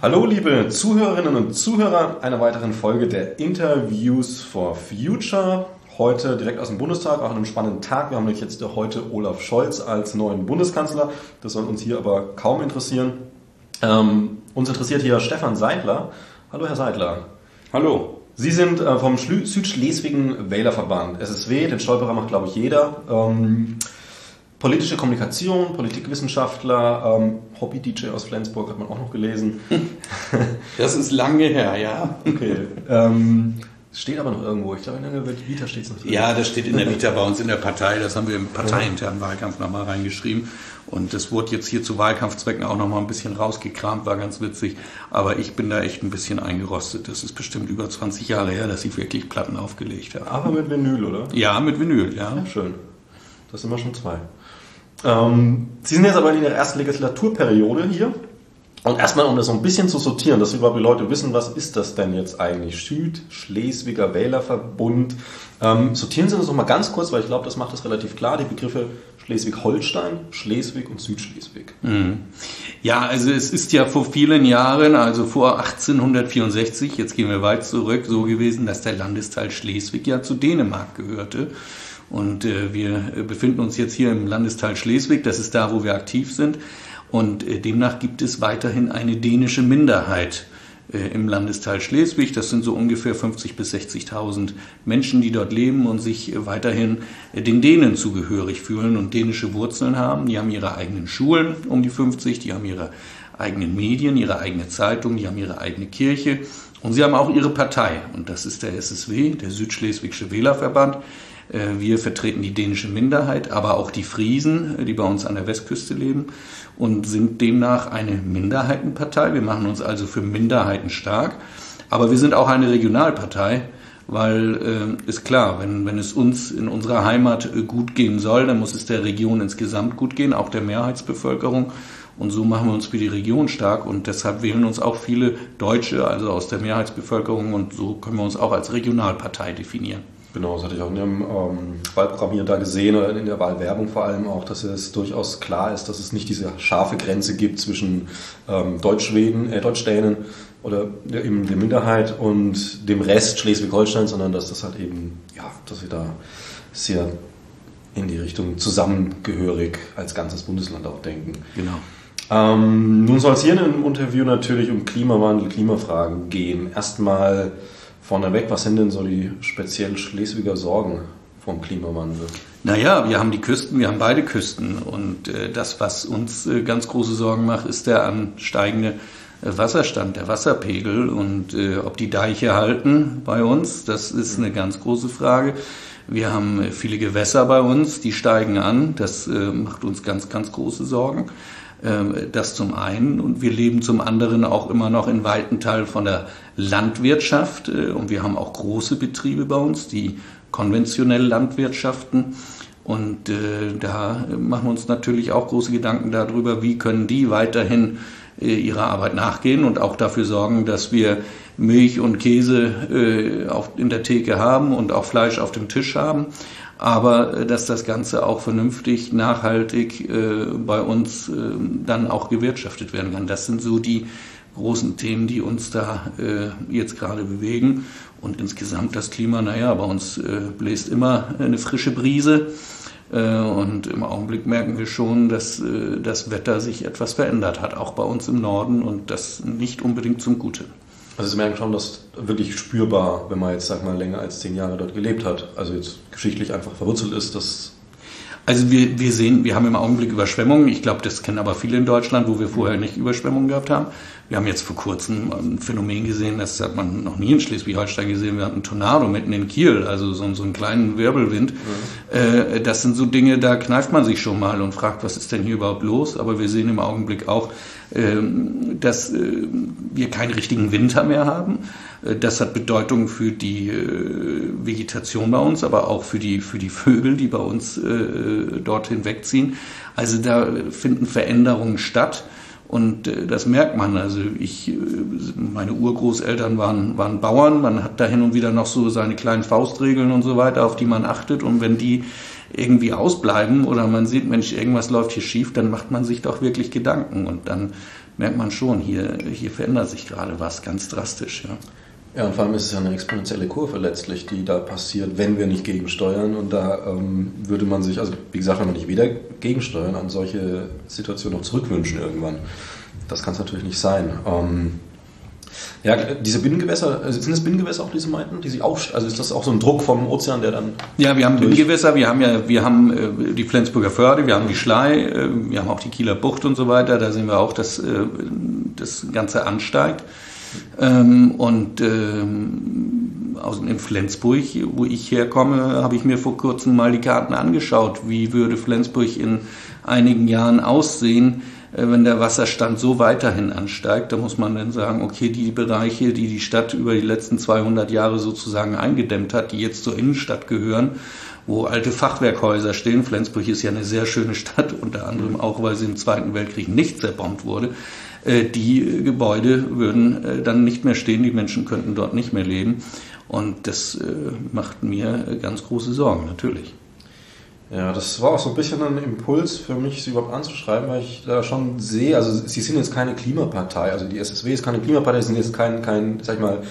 Hallo liebe Zuhörerinnen und Zuhörer einer weiteren Folge der Interviews for Future. Heute direkt aus dem Bundestag, auch an einem spannenden Tag. Wir haben nämlich jetzt heute Olaf Scholz als neuen Bundeskanzler. Das soll uns hier aber kaum interessieren. Ähm, uns interessiert hier Stefan Seidler. Hallo Herr Seidler. Hallo. Sie sind äh, vom Schlü Südschleswigen Wählerverband, SSW, den Stolperer macht glaube ich jeder. Ähm, politische Kommunikation, Politikwissenschaftler, ähm, Hobby-DJ aus Flensburg hat man auch noch gelesen. Das ist lange her, ja. Okay. Ähm, steht aber noch irgendwo. Ich glaube, in der Vita steht es noch drin. Ja, das steht in der Vita bei uns in der Partei. Das haben wir im parteiinternen Wahlkampf nochmal reingeschrieben. Und das wurde jetzt hier zu Wahlkampfzwecken auch nochmal ein bisschen rausgekramt, war ganz witzig. Aber ich bin da echt ein bisschen eingerostet. Das ist bestimmt über 20 Jahre her, dass ich wirklich Platten aufgelegt habe. Aber mit Vinyl, oder? Ja, mit Vinyl, ja. Ja, schön. Das sind wir schon zwei. Ähm, Sie sind jetzt aber in Ihrer ersten Legislaturperiode hier. Und erstmal, um das so ein bisschen zu sortieren, dass überhaupt die Leute wissen, was ist das denn jetzt eigentlich? Süd-Schleswiger Wählerverbund. Ähm, sortieren Sie das doch mal ganz kurz, weil ich glaube, das macht das relativ klar, die Begriffe Schleswig-Holstein, Schleswig und Südschleswig. Mhm. Ja, also es ist ja vor vielen Jahren, also vor 1864, jetzt gehen wir weit zurück, so gewesen, dass der Landesteil Schleswig ja zu Dänemark gehörte. Und äh, wir befinden uns jetzt hier im Landesteil Schleswig, das ist da, wo wir aktiv sind. Und äh, demnach gibt es weiterhin eine dänische Minderheit äh, im Landesteil Schleswig. Das sind so ungefähr 50.000 bis 60.000 Menschen, die dort leben und sich äh, weiterhin den Dänen zugehörig fühlen und dänische Wurzeln haben. Die haben ihre eigenen Schulen um die 50, die haben ihre eigenen Medien, ihre eigene Zeitung, die haben ihre eigene Kirche und sie haben auch ihre Partei. Und das ist der SSW, der Südschleswigsche Wählerverband. Äh, wir vertreten die dänische Minderheit, aber auch die Friesen, äh, die bei uns an der Westküste leben und sind demnach eine Minderheitenpartei. Wir machen uns also für Minderheiten stark, aber wir sind auch eine Regionalpartei, weil äh, ist klar, wenn, wenn es uns in unserer Heimat äh, gut gehen soll, dann muss es der Region insgesamt gut gehen, auch der Mehrheitsbevölkerung. Und so machen wir uns für die Region stark und deshalb wählen uns auch viele Deutsche, also aus der Mehrheitsbevölkerung und so können wir uns auch als Regionalpartei definieren. Genau, das hatte ich auch in dem ähm, Wahlprogramm hier da gesehen oder in der Wahlwerbung vor allem auch, dass es durchaus klar ist, dass es nicht diese scharfe Grenze gibt zwischen ähm, Deutschschweden, äh, Deutschdänen oder der, eben der Minderheit und dem Rest Schleswig-Holstein, sondern dass das halt eben, ja, dass wir da sehr in die Richtung zusammengehörig als ganzes Bundesland auch denken. Genau. Ähm, nun soll es hier im Interview natürlich um Klimawandel, Klimafragen gehen. Erstmal Vorneweg, was sind denn so die speziell Schleswiger Sorgen vom Klimawandel? Naja, wir haben die Küsten, wir haben beide Küsten. Und äh, das, was uns äh, ganz große Sorgen macht, ist der ansteigende äh, Wasserstand, der Wasserpegel. Und äh, ob die Deiche halten bei uns, das ist eine ganz große Frage. Wir haben äh, viele Gewässer bei uns, die steigen an. Das äh, macht uns ganz, ganz große Sorgen. Ähm, das zum einen. Und wir leben zum anderen auch immer noch in weiten Teilen von der Landwirtschaft. Äh, und wir haben auch große Betriebe bei uns, die konventionell Landwirtschaften. Und äh, da machen wir uns natürlich auch große Gedanken darüber, wie können die weiterhin äh, ihrer Arbeit nachgehen und auch dafür sorgen, dass wir Milch und Käse in der Theke haben und auch Fleisch auf dem Tisch haben aber äh, dass das Ganze auch vernünftig, nachhaltig äh, bei uns äh, dann auch gewirtschaftet werden kann. Das sind so die großen Themen, die uns da äh, jetzt gerade bewegen. Und insgesamt das Klima, naja, bei uns äh, bläst immer eine frische Brise. Äh, und im Augenblick merken wir schon, dass das Wetter sich etwas verändert hat, auch bei uns im Norden und das nicht unbedingt zum Guten. Also Sie merken schon, dass wirklich spürbar, wenn man jetzt, sag mal, länger als zehn Jahre dort gelebt hat, also jetzt geschichtlich einfach verwurzelt ist, dass also wir, wir sehen, wir haben im Augenblick Überschwemmungen. Ich glaube, das kennen aber viele in Deutschland, wo wir vorher nicht Überschwemmungen gehabt haben. Wir haben jetzt vor kurzem ein Phänomen gesehen, das hat man noch nie in Schleswig-Holstein gesehen. Wir hatten einen Tornado mitten in Kiel, also so, so einen kleinen Wirbelwind. Mhm. Äh, das sind so Dinge, da kneift man sich schon mal und fragt, was ist denn hier überhaupt los? Aber wir sehen im Augenblick auch, dass äh, wir keinen richtigen Winter mehr haben. Äh, das hat Bedeutung für die äh, Vegetation bei uns, aber auch für die, für die Vögel, die bei uns dorthin wegziehen. Also da finden Veränderungen statt. Und das merkt man. Also ich, meine Urgroßeltern waren, waren Bauern. Man hat da hin und wieder noch so seine kleinen Faustregeln und so weiter, auf die man achtet. Und wenn die irgendwie ausbleiben oder man sieht, Mensch, irgendwas läuft hier schief, dann macht man sich doch wirklich Gedanken. Und dann merkt man schon, hier, hier verändert sich gerade was ganz drastisch. Ja. Ja, und vor allem ist es ja eine exponentielle Kurve letztlich, die da passiert, wenn wir nicht gegensteuern. Und da ähm, würde man sich, also wie gesagt, wenn man nicht wieder gegensteuern, an solche Situationen noch zurückwünschen irgendwann. Das kann es natürlich nicht sein. Ähm, ja, diese Binnengewässer, äh, sind das Binnengewässer auch, diese meinten, die sich auf, also ist das auch so ein Druck vom Ozean, der dann. Ja, wir haben Binnengewässer, wir haben ja, wir haben äh, die Flensburger Förde, wir haben die Schlei, äh, wir haben auch die Kieler Bucht und so weiter. Da sehen wir auch, dass das Ganze ansteigt. Ähm, und ähm, aus, in Flensburg, wo ich herkomme, habe ich mir vor kurzem mal die Karten angeschaut. Wie würde Flensburg in einigen Jahren aussehen, wenn der Wasserstand so weiterhin ansteigt? Da muss man dann sagen, okay, die Bereiche, die die Stadt über die letzten 200 Jahre sozusagen eingedämmt hat, die jetzt zur Innenstadt gehören, wo alte Fachwerkhäuser stehen. Flensburg ist ja eine sehr schöne Stadt, unter anderem auch, weil sie im Zweiten Weltkrieg nicht zerbombt wurde. Äh, die Gebäude würden äh, dann nicht mehr stehen, die Menschen könnten dort nicht mehr leben. Und das äh, macht mir ganz große Sorgen, natürlich. Ja, das war auch so ein bisschen ein Impuls für mich, sie überhaupt anzuschreiben, weil ich da schon sehe, also sie sind jetzt keine Klimapartei, also die SSW ist keine Klimapartei, sie sind jetzt kein, kein sag ich mal,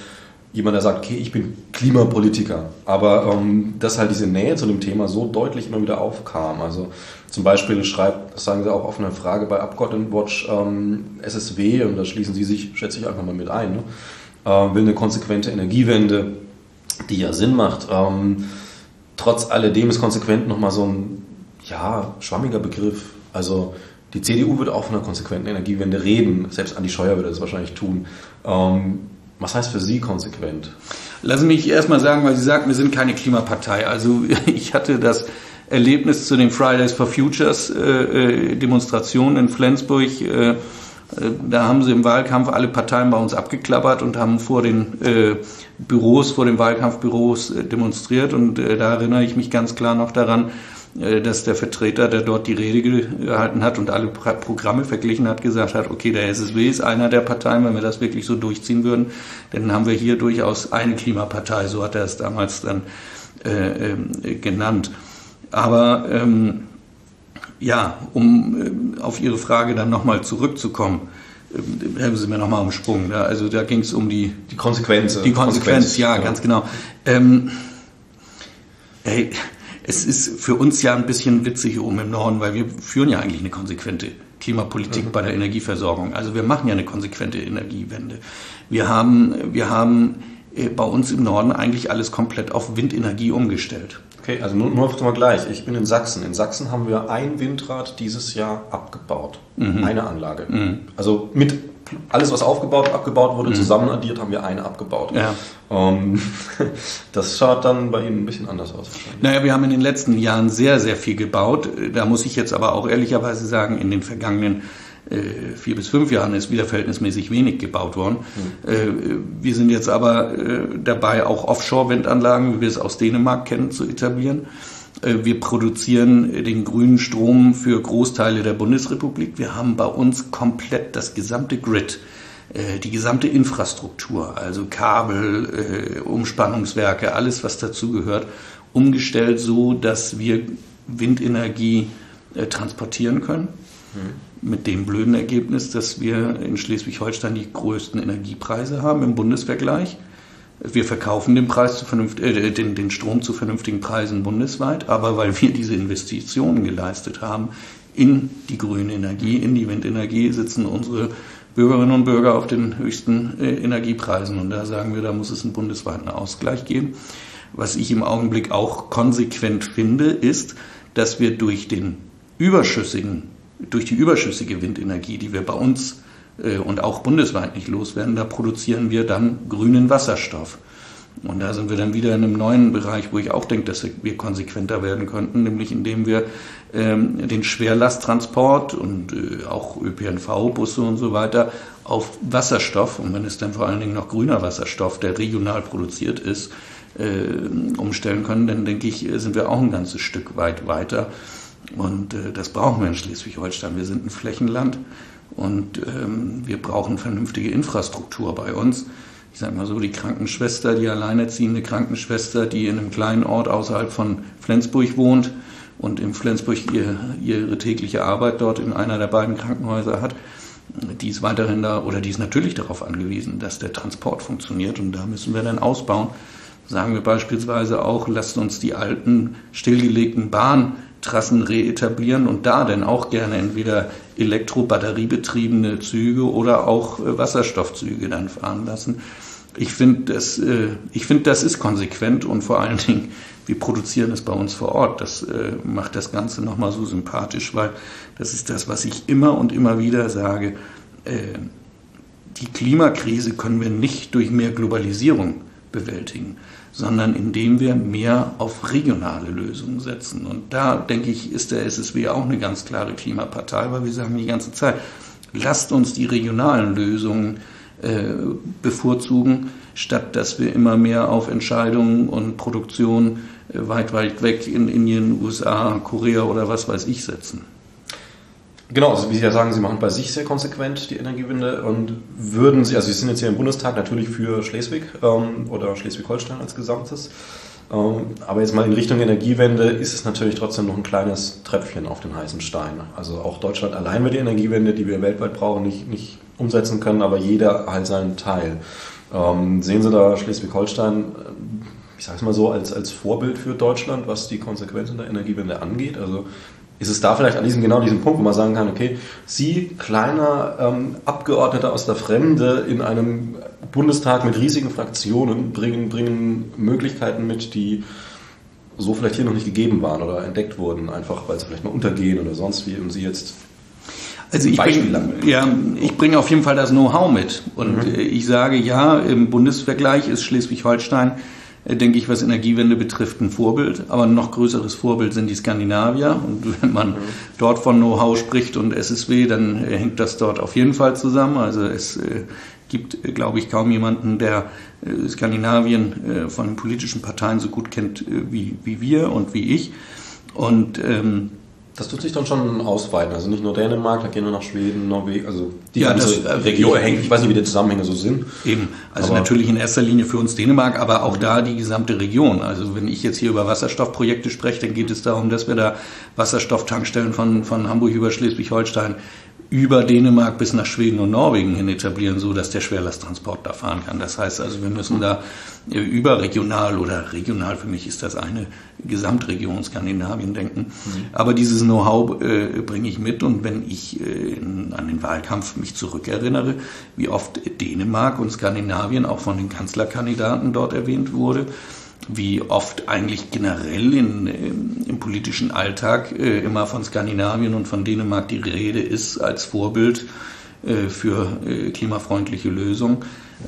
jemand, der sagt, okay, ich bin Klimapolitiker. Aber ähm, dass halt diese Nähe zu dem Thema so deutlich immer wieder aufkam. Also zum Beispiel schreibt, das sagen Sie auch auf eine Frage bei Abgeordnetenwatch, ähm, SSW, und da schließen Sie sich, schätze ich, einfach mal mit ein, ne? äh, will eine konsequente Energiewende, die ja Sinn macht. Ähm, trotz alledem ist konsequent nochmal so ein, ja, schwammiger Begriff. Also die CDU wird auch von einer konsequenten Energiewende reden, selbst Andi Scheuer würde das wahrscheinlich tun. Ähm, was heißt für Sie konsequent? Lassen Sie mich erstmal sagen, weil Sie sagten, wir sind keine Klimapartei. Also ich hatte das Erlebnis zu den Fridays for Futures äh, äh, Demonstrationen in Flensburg. Äh, da haben sie im Wahlkampf alle Parteien bei uns abgeklappert und haben vor den äh, Büros, vor den Wahlkampfbüros äh, demonstriert. Und äh, da erinnere ich mich ganz klar noch daran, äh, dass der Vertreter, der dort die Rede gehalten hat und alle Programme verglichen hat, gesagt hat, okay, der SSW ist einer der Parteien, wenn wir das wirklich so durchziehen würden, dann haben wir hier durchaus eine Klimapartei, so hat er es damals dann äh, äh, genannt. Aber ähm, ja, um äh, auf Ihre Frage dann nochmal zurückzukommen, äh, helfen Sie mir nochmal umsprungen. Ja, also da ging es um die, die Konsequenz. Die Konsequenz, Konsequenz ja, ja, ganz genau. Ähm, hey, es ist für uns ja ein bisschen witzig oben im Norden, weil wir führen ja eigentlich eine konsequente Klimapolitik mhm. bei der Energieversorgung. Also wir machen ja eine konsequente Energiewende. Wir haben, wir haben äh, bei uns im Norden eigentlich alles komplett auf Windenergie umgestellt. Okay, also nur, nur mal gleich. Ich bin in Sachsen. In Sachsen haben wir ein Windrad dieses Jahr abgebaut. Mhm. Eine Anlage. Mhm. Also mit alles, was aufgebaut und abgebaut wurde, mhm. zusammen addiert, haben wir eine abgebaut. Ja. Ähm, das schaut dann bei Ihnen ein bisschen anders aus. Naja, wir haben in den letzten Jahren sehr, sehr viel gebaut. Da muss ich jetzt aber auch ehrlicherweise sagen, in den vergangenen äh, vier bis fünf Jahren ist wieder verhältnismäßig wenig gebaut worden. Mhm. Äh, wir sind jetzt aber äh, dabei, auch Offshore-Windanlagen, wie wir es aus Dänemark kennen, zu etablieren. Äh, wir produzieren den grünen Strom für Großteile der Bundesrepublik. Wir haben bei uns komplett das gesamte Grid, äh, die gesamte Infrastruktur, also Kabel, Umspannungswerke, alles, was dazugehört, umgestellt so, dass wir Windenergie transportieren können. Mhm. Mit dem blöden Ergebnis, dass wir in Schleswig-Holstein die größten Energiepreise haben im Bundesvergleich. Wir verkaufen den, Preis zu vernünft, äh, den, den Strom zu vernünftigen Preisen bundesweit, aber weil wir diese Investitionen geleistet haben in die grüne Energie, in die Windenergie, sitzen unsere Bürgerinnen und Bürger auf den höchsten äh, Energiepreisen. Und da sagen wir, da muss es einen bundesweiten Ausgleich geben. Was ich im Augenblick auch konsequent finde, ist, dass wir durch den überschüssigen, durch die überschüssige Windenergie, die wir bei uns äh, und auch bundesweit nicht loswerden, da produzieren wir dann grünen Wasserstoff. Und da sind wir dann wieder in einem neuen Bereich, wo ich auch denke, dass wir konsequenter werden könnten, nämlich indem wir ähm, den Schwerlasttransport und äh, auch ÖPNV, Busse und so weiter auf Wasserstoff, und wenn es dann vor allen Dingen noch grüner Wasserstoff, der regional produziert ist, äh, umstellen können, dann denke ich, sind wir auch ein ganzes Stück weit weiter. Und äh, das brauchen wir in Schleswig-Holstein. Wir sind ein Flächenland Und ähm, wir brauchen vernünftige Infrastruktur bei uns. Ich sage mal so, die Krankenschwester, die alleinerziehende Krankenschwester, die in einem kleinen Ort außerhalb von Flensburg wohnt und in Flensburg ihr, ihre tägliche Arbeit dort in einer der beiden Krankenhäuser hat, die ist weiterhin da oder die ist natürlich darauf angewiesen, dass der Transport funktioniert und da müssen wir dann ausbauen. Sagen wir beispielsweise auch, lasst uns die alten stillgelegten Bahntrassen reetablieren und da dann auch gerne entweder elektrobatteriebetriebene Züge oder auch äh, Wasserstoffzüge dann fahren lassen. Ich finde, das, äh, ich finde, das ist konsequent und vor allen Dingen, wir produzieren es bei uns vor Ort. Das äh, macht das Ganze nochmal so sympathisch, weil das ist das, was ich immer und immer wieder sage. Die Klimakrise können wir nicht durch mehr Globalisierung bewältigen sondern indem wir mehr auf regionale Lösungen setzen. Und da, denke ich, ist der SSW auch eine ganz klare Klimapartei, weil wir sagen die ganze Zeit, lasst uns die regionalen Lösungen äh, bevorzugen, statt dass wir immer mehr auf Entscheidungen und Produktion äh, weit, weit weg in Indien, USA, Korea oder was weiß ich setzen. Genau, also wie Sie ja sagen, Sie machen bei sich sehr konsequent die Energiewende und würden Sie, also Sie sind jetzt hier im Bundestag natürlich für Schleswig ähm, oder Schleswig-Holstein als Gesamtes, ähm, aber jetzt mal in Richtung Energiewende ist es natürlich trotzdem noch ein kleines Tröpfchen auf den heißen Stein. Also auch Deutschland allein wird die Energiewende, die wir weltweit brauchen, nicht, nicht umsetzen können, aber jeder halt seinen Teil. Ähm, sehen Sie da Schleswig-Holstein, ich sage es mal so, als, als Vorbild für Deutschland, was die Konsequenzen der Energiewende angeht? Also ist es da vielleicht an diesem genau diesem Punkt, wo man sagen kann, okay, Sie, kleiner ähm, Abgeordneter aus der Fremde in einem Bundestag mit riesigen Fraktionen, bringen, bringen Möglichkeiten mit, die so vielleicht hier noch nicht gegeben waren oder entdeckt wurden, einfach weil sie vielleicht mal untergehen oder sonst wie, und Sie jetzt also ich bringe ja, ich bringe auf jeden Fall das Know-how mit. Und mhm. ich sage ja, im Bundesvergleich ist Schleswig-Holstein denke ich, was Energiewende betrifft, ein Vorbild. Aber ein noch größeres Vorbild sind die Skandinavier. Und wenn man mhm. dort von Know-how spricht und SSW, dann äh, hängt das dort auf jeden Fall zusammen. Also es äh, gibt, glaube ich, kaum jemanden, der Skandinavien von den politischen Parteien so gut kennt wie, wie wir und wie ich. Und ähm, das tut sich dann schon ausweiten. Also nicht nur Dänemark, da gehen wir nach Schweden, Norwegen, also die ja, ganze das, äh, Region hängt. Ich weiß nicht, wie die Zusammenhänge so sind. Eben. Also aber natürlich in erster Linie für uns Dänemark, aber auch da die gesamte Region. Also wenn ich jetzt hier über Wasserstoffprojekte spreche, dann geht es darum, dass wir da Wasserstofftankstellen von, von Hamburg über Schleswig-Holstein über Dänemark bis nach Schweden und Norwegen hin etablieren, so dass der Schwerlasttransport da fahren kann. Das heißt also, wir müssen da überregional oder regional, für mich ist das eine Gesamtregion Skandinavien denken. Mhm. Aber dieses Know-how äh, bringe ich mit und wenn ich äh, in, an den Wahlkampf mich zurückerinnere, wie oft Dänemark und Skandinavien auch von den Kanzlerkandidaten dort erwähnt wurde, wie oft eigentlich generell in, im politischen Alltag äh, immer von Skandinavien und von Dänemark die Rede ist als Vorbild äh, für äh, klimafreundliche Lösungen,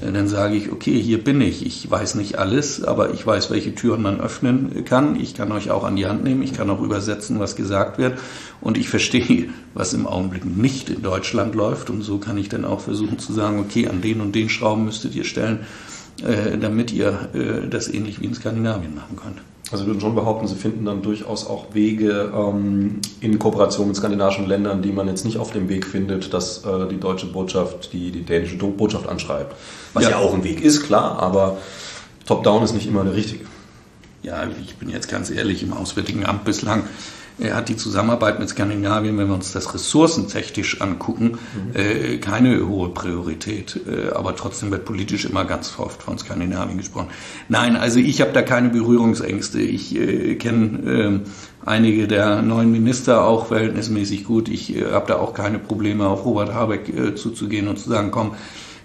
dann sage ich, okay, hier bin ich. Ich weiß nicht alles, aber ich weiß, welche Türen man öffnen kann. Ich kann euch auch an die Hand nehmen. Ich kann auch übersetzen, was gesagt wird. Und ich verstehe, was im Augenblick nicht in Deutschland läuft. Und so kann ich dann auch versuchen zu sagen, okay, an den und den Schrauben müsstet ihr stellen äh, damit ihr äh, das ähnlich wie in Skandinavien machen könnt. Also würden schon behaupten, Sie finden dann durchaus auch Wege ähm, in Kooperation mit skandinavischen Ländern, die man jetzt nicht auf dem Weg findet, dass äh, die deutsche Botschaft die, die dänische Botschaft anschreibt. Was ja. ja auch ein Weg ist, klar, aber Top-Down ist nicht immer der richtige. Ja, ich bin jetzt ganz ehrlich, im Auswärtigen Amt bislang er hat die Zusammenarbeit mit Skandinavien, wenn wir uns das ressourcentechnisch angucken, mhm. äh, keine hohe Priorität. Äh, aber trotzdem wird politisch immer ganz oft von Skandinavien gesprochen. Nein, also ich habe da keine Berührungsängste. Ich äh, kenne äh, einige der neuen Minister auch verhältnismäßig gut. Ich äh, habe da auch keine Probleme, auf Robert Habeck äh, zuzugehen und zu sagen, komm,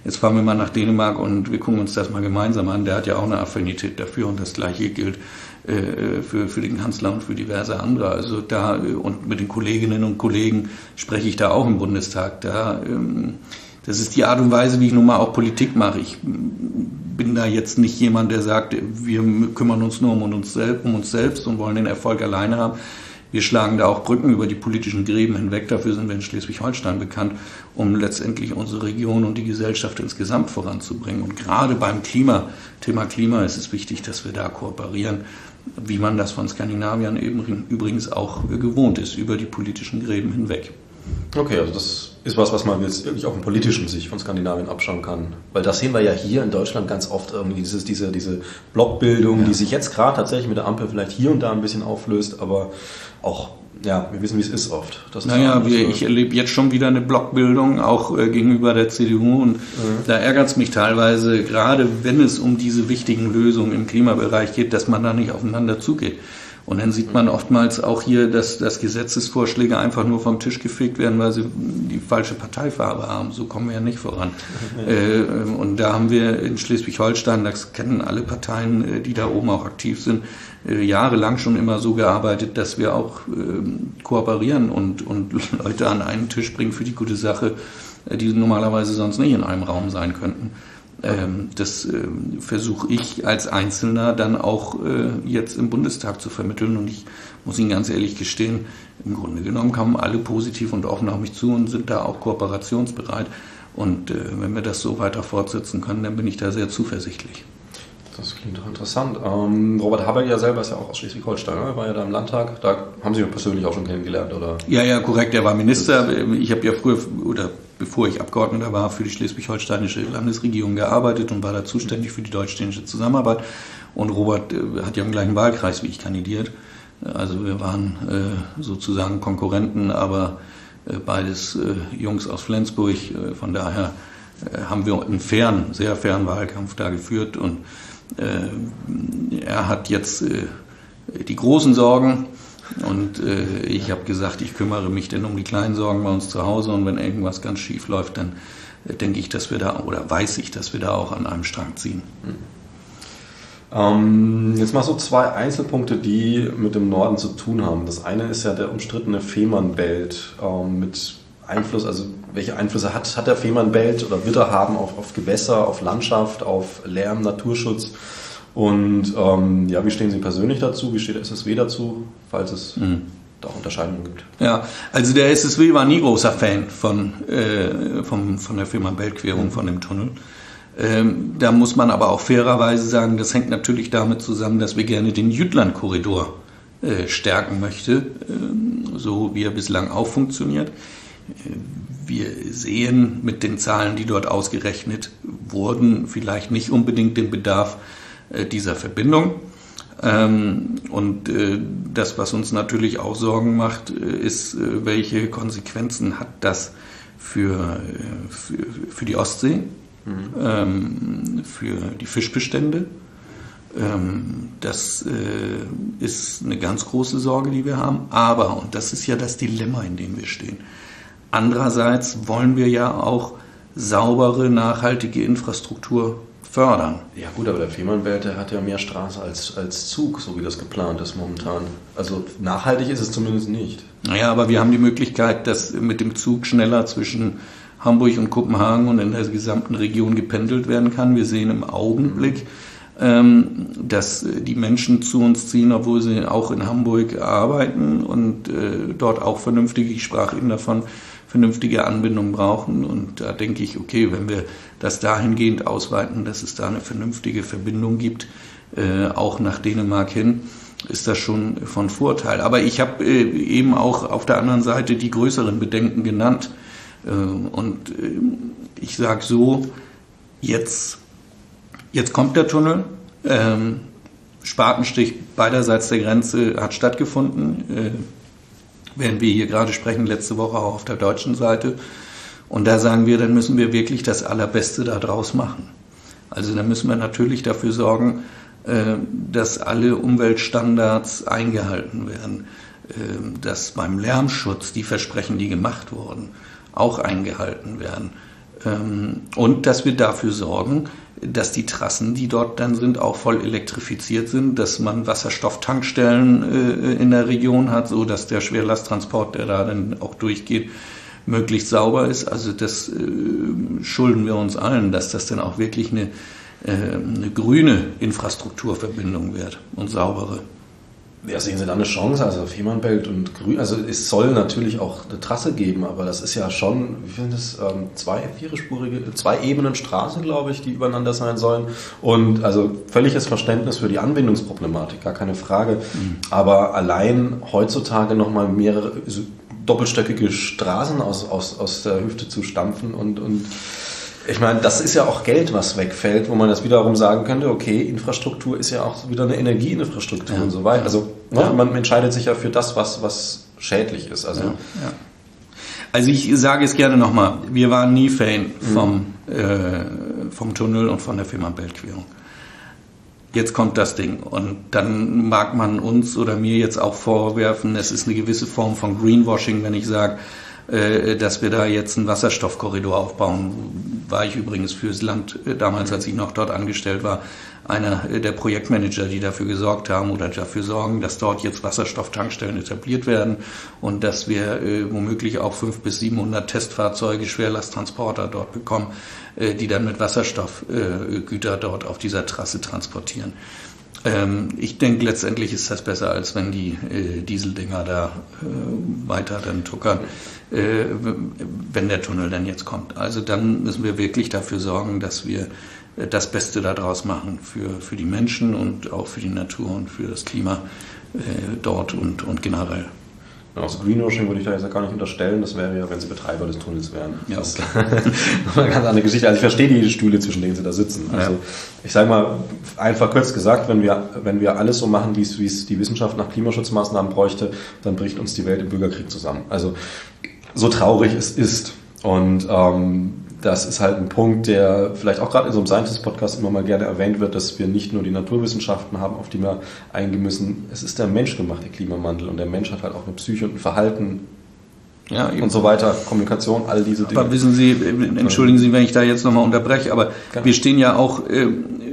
jetzt fahren wir mal nach Dänemark und wir gucken uns das mal gemeinsam an. Der hat ja auch eine Affinität dafür und das gleiche gilt für, für den Kanzler und für diverse andere. Also da äh, und mit den Kolleginnen und Kollegen spreche ich da auch im Bundestag. Da, ähm, das ist die Art und Weise, wie ich nun mal auch Politik mache. Ich bin da jetzt nicht jemand, der sagt, wir kümmern uns nur um uns, selbst, um uns selbst und wollen den Erfolg alleine haben. Wir schlagen da auch Brücken über die politischen Gräben hinweg. Dafür sind wir in Schleswig-Holstein bekannt, um letztendlich unsere Region und die Gesellschaft insgesamt voranzubringen. Und gerade beim Klima, Thema Klima ist es wichtig, dass wir da kooperieren wie man das von Skandinaviern eben übrigens auch gewohnt ist, über die politischen Gräben hinweg. Okay, also das ist was, was man jetzt wirklich auf dem politischen sich von Skandinavien abschauen kann. Weil das sehen wir ja hier in Deutschland ganz oft irgendwie, dieses, diese, diese Blockbildung, ja. die sich jetzt gerade tatsächlich mit der Ampel vielleicht hier und da ein bisschen auflöst, aber auch ja, wir wissen, wie es ist oft. Das naja, wir, ich erlebe jetzt schon wieder eine Blockbildung, auch äh, gegenüber der CDU. Und mhm. da ärgert es mich teilweise, gerade wenn es um diese wichtigen Lösungen im Klimabereich geht, dass man da nicht aufeinander zugeht. Und dann sieht man oftmals auch hier, dass, dass Gesetzesvorschläge einfach nur vom Tisch gefegt werden, weil sie die falsche Parteifarbe haben. So kommen wir ja nicht voran. äh, und da haben wir in Schleswig-Holstein, das kennen alle Parteien, äh, die da oben auch aktiv sind, jahrelang schon immer so gearbeitet, dass wir auch äh, kooperieren und, und Leute an einen Tisch bringen für die gute Sache, äh, die normalerweise sonst nicht in einem Raum sein könnten. Ähm, das äh, versuche ich als Einzelner dann auch äh, jetzt im Bundestag zu vermitteln. Und ich muss Ihnen ganz ehrlich gestehen, im Grunde genommen kamen alle positiv und offen auf mich zu und sind da auch kooperationsbereit. Und äh, wenn wir das so weiter fortsetzen können, dann bin ich da sehr zuversichtlich. Das klingt doch interessant. Ähm, Robert Habeck ja selber ist ja auch aus Schleswig-Holstein, ne? war ja da im Landtag. Da haben Sie ihn persönlich auch schon kennengelernt, oder? Ja, ja, korrekt. Er war Minister. Ich habe ja früher, oder bevor ich Abgeordneter war, für die schleswig-holsteinische Landesregierung gearbeitet und war da zuständig für die deutsch-dänische Zusammenarbeit. Und Robert äh, hat ja im gleichen Wahlkreis wie ich kandidiert. Also wir waren äh, sozusagen Konkurrenten, aber äh, beides Jungs aus Flensburg. Von daher haben wir einen fairen, sehr fairen Wahlkampf da geführt und er hat jetzt äh, die großen Sorgen und äh, ich habe gesagt, ich kümmere mich denn um die kleinen Sorgen bei uns zu Hause und wenn irgendwas ganz schief läuft, dann denke ich, dass wir da oder weiß ich, dass wir da auch an einem Strang ziehen. Ähm, jetzt mal so zwei Einzelpunkte, die mit dem Norden zu tun haben. Das eine ist ja der umstrittene Fehmarnbelt ähm, mit Einfluss, also welche Einflüsse hat, hat der Fehmarnbelt oder wird er haben auf, auf Gewässer, auf Landschaft, auf Lärm, Naturschutz? Und ähm, ja, wie stehen Sie persönlich dazu? Wie steht der SSW dazu, falls es mhm. da Unterscheidungen gibt? Ja, also der SSW war nie großer Fan von, äh, vom, von der Fehmarnbeltquerung, mhm. von dem Tunnel. Ähm, da muss man aber auch fairerweise sagen, das hängt natürlich damit zusammen, dass wir gerne den Jütland-Korridor äh, stärken möchte, äh, so wie er bislang auch funktioniert. Wir sehen mit den Zahlen, die dort ausgerechnet wurden, vielleicht nicht unbedingt den Bedarf äh, dieser Verbindung. Ähm, und äh, das, was uns natürlich auch Sorgen macht, äh, ist, welche Konsequenzen hat das für, für, für die Ostsee, mhm. Ähm, für die Fischbestände. Ähm, das ist eine ganz große Sorge, die wir haben. Aber, und das ist ja das Dilemma, in dem wir stehen, Andererseits wollen wir ja auch saubere, nachhaltige Infrastruktur fördern. Ja gut, aber der Fehmarnbelt, der hat ja mehr Straße als, als Zug, so wie das geplant ist momentan. Also nachhaltig ist es zumindest nicht. Naja, aber wir haben die Möglichkeit, dass mit dem Zug schneller zwischen Hamburg und Kopenhagen und in der gesamten Region gependelt werden kann. Wir sehen im Augenblick, ähm, dass die Menschen zu uns ziehen, obwohl sie auch in Hamburg arbeiten und äh, dort auch vernünftig, ich sprach eben davon, vernünftige Anbindung brauchen. Und da denke ich, okay, wenn wir das dahingehend ausweiten, dass es da eine vernünftige Verbindung gibt, äh, auch nach Dänemark hin, ist das schon von Vorteil. Aber ich habe äh, eben auch auf der anderen Seite die größeren Bedenken genannt. Äh, und äh, ich sage so, jetzt, jetzt kommt der Tunnel. Ähm, Spatenstich beiderseits der Grenze hat stattgefunden. Während wir hier gerade sprechen, letzte Woche auch auf der deutschen Seite. Und da sagen wir, dann müssen wir wirklich das Allerbeste daraus machen. Also da müssen wir natürlich dafür sorgen, äh, dass alle Umweltstandards eingehalten werden, äh, dass beim Lärmschutz die Versprechen, die gemacht wurden, auch eingehalten werden. Ähm, und dass wir dafür sorgen, dass die Trassen, die dort dann sind, auch voll elektrifiziert sind, dass man Wasserstofftankstellen äh, in der Region hat, so dass der Schwerlasttransport, der da dann auch durchgeht, möglichst sauber ist. Also das äh, schulden wir uns allen, dass das dann auch wirklich eine, äh, eine grüne Infrastrukturverbindung wird und saubere. Ja, sehen Sie da eine Chance? Also Fehmarnbelt und Grün, also es soll natürlich auch eine Trasse geben, aber das ist ja schon, wie finde das, ähm, zwei, vierspurige, zwei Ebenen Straße, glaube ich, die übereinander sein sollen. Und also völliges Verständnis für die Anbindungsproblematik, gar keine Frage. Mhm. Aber allein heutzutage nochmal mehrere, doppelstöckige Straßen aus, aus, aus der Hüfte zu stampfen und, und ich meine, das ist ja auch Geld, was wegfällt, wo man das wiederum sagen könnte, okay, Infrastruktur ist ja auch wieder eine Energieinfrastruktur ja. und so weiter. Also ne, ja. man entscheidet sich ja für das, was, was schädlich ist. Also, ja. also ich sage es gerne nochmal, wir waren nie Fan vom, mhm. äh, vom Tunnel und von der Firma Beltquerung. Jetzt kommt das Ding und dann mag man uns oder mir jetzt auch vorwerfen, es ist eine gewisse Form von Greenwashing, wenn ich sage, dass wir da jetzt einen Wasserstoffkorridor aufbauen. War ich übrigens fürs Land äh, damals, als ich noch dort angestellt war, einer äh, der Projektmanager, die dafür gesorgt haben oder dafür sorgen, dass dort jetzt Wasserstofftankstellen etabliert werden und dass wir äh, womöglich auch fünf bis 700 Testfahrzeuge, Schwerlasttransporter dort bekommen, äh, die dann mit Wasserstoffgüter äh, dort auf dieser Trasse transportieren. Ähm, ich denke, letztendlich ist das besser, als wenn die äh, Dieseldinger da äh, weiter dann tuckern, äh, wenn der Tunnel dann jetzt kommt. Also dann müssen wir wirklich dafür sorgen, dass wir äh, das Beste daraus machen für, für die Menschen und auch für die Natur und für das Klima äh, dort und, und generell. Also Greenwashing würde ich da jetzt gar nicht unterstellen. Das wäre ja, wenn sie Betreiber des Tunnels wären. Ja. Das ist eine ganz andere Geschichte. Also ich verstehe die Stühle, zwischen denen sie da sitzen. Also ja. ich sage mal, einfach kurz gesagt, wenn wir, wenn wir alles so machen, wie es, die Wissenschaft nach Klimaschutzmaßnahmen bräuchte, dann bricht uns die Welt im Bürgerkrieg zusammen. Also so traurig es ist. Und ähm, das ist halt ein Punkt, der vielleicht auch gerade in so einem Scientist-Podcast immer mal gerne erwähnt wird, dass wir nicht nur die Naturwissenschaften haben, auf die wir eingehen müssen. Es ist der menschgemachte Klimawandel und der Mensch hat halt auch eine Psyche und ein Verhalten ja, und so weiter, Kommunikation, all diese Dinge. Aber wissen Sie, entschuldigen Sie, wenn ich da jetzt nochmal unterbreche, aber Gerne. wir stehen ja auch, äh,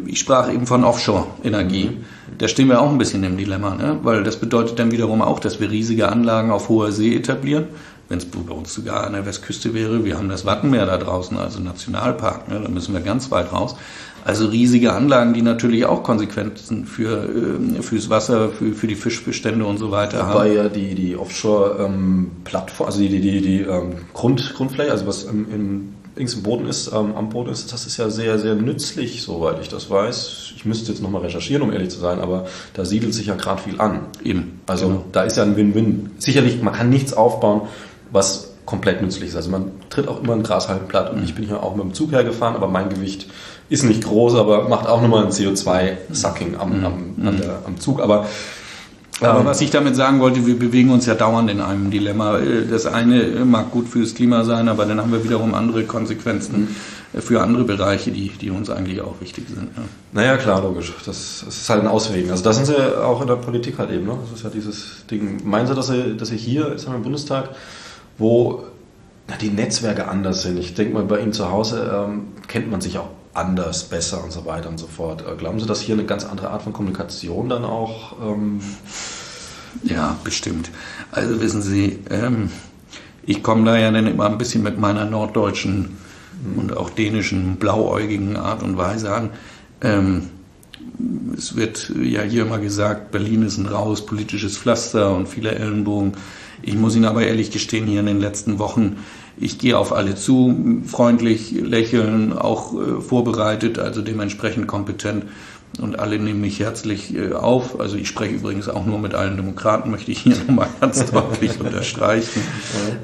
ich sprach eben von Offshore-Energie. Mhm. Da stehen wir auch ein bisschen im Dilemma, ne? weil das bedeutet dann wiederum auch, dass wir riesige Anlagen auf hoher See etablieren wenn es bei uns sogar an der Westküste wäre, wir haben das Wattenmeer da draußen, also Nationalpark, ne, da müssen wir ganz weit raus. Also riesige Anlagen, die natürlich auch Konsequenzen für äh, fürs Wasser, für, für die Fischbestände und so weiter Wobei haben. Wobei ja die, die Offshore-Plattform, ähm, also die, die, die, die ähm, Grund, Grundfläche, also was im, im, links im Boden ist, ähm, am Boden ist, das ist ja sehr, sehr nützlich, soweit ich das weiß. Ich müsste jetzt nochmal recherchieren, um ehrlich zu sein, aber da siedelt sich ja gerade viel an. Eben. Also genau. da ist ja ein Win-Win. Sicherlich, man kann nichts aufbauen, was komplett nützlich ist. Also man tritt auch immer ein Grashalm platt und mhm. ich bin hier auch mit dem Zug hergefahren, aber mein Gewicht ist nicht groß, aber macht auch nochmal ein CO2-Sucking am, mhm. am, mhm. am Zug. Aber aber ähm, was ich damit sagen wollte, wir bewegen uns ja dauernd in einem Dilemma. Das eine mag gut fürs Klima sein, aber dann haben wir wiederum andere Konsequenzen mhm. für andere Bereiche, die, die uns eigentlich auch wichtig sind. Ja. Naja, klar, logisch. Das, das ist halt ein Auswegen. Also da sind sie auch in der Politik halt eben. Ne? Das ist ja dieses Ding. Meinen Sie, dass Sie, dass Sie hier, jetzt haben wir im Bundestag, wo na, die Netzwerke anders sind. Ich denke mal, bei Ihnen zu Hause ähm, kennt man sich auch anders, besser und so weiter und so fort. Äh, glauben Sie, dass hier eine ganz andere Art von Kommunikation dann auch... Ähm ja, bestimmt. Also wissen Sie, ähm, ich komme da ja dann immer ein bisschen mit meiner norddeutschen und auch dänischen blauäugigen Art und Weise an. Ähm, es wird ja hier immer gesagt, Berlin ist ein raues politisches Pflaster und viele Ellenbogen. Ich muss Ihnen aber ehrlich gestehen, hier in den letzten Wochen, ich gehe auf alle zu, freundlich, lächeln, auch äh, vorbereitet, also dementsprechend kompetent und alle nehmen mich herzlich äh, auf. Also ich spreche übrigens auch nur mit allen Demokraten, möchte ich hier nochmal ganz deutlich unterstreichen.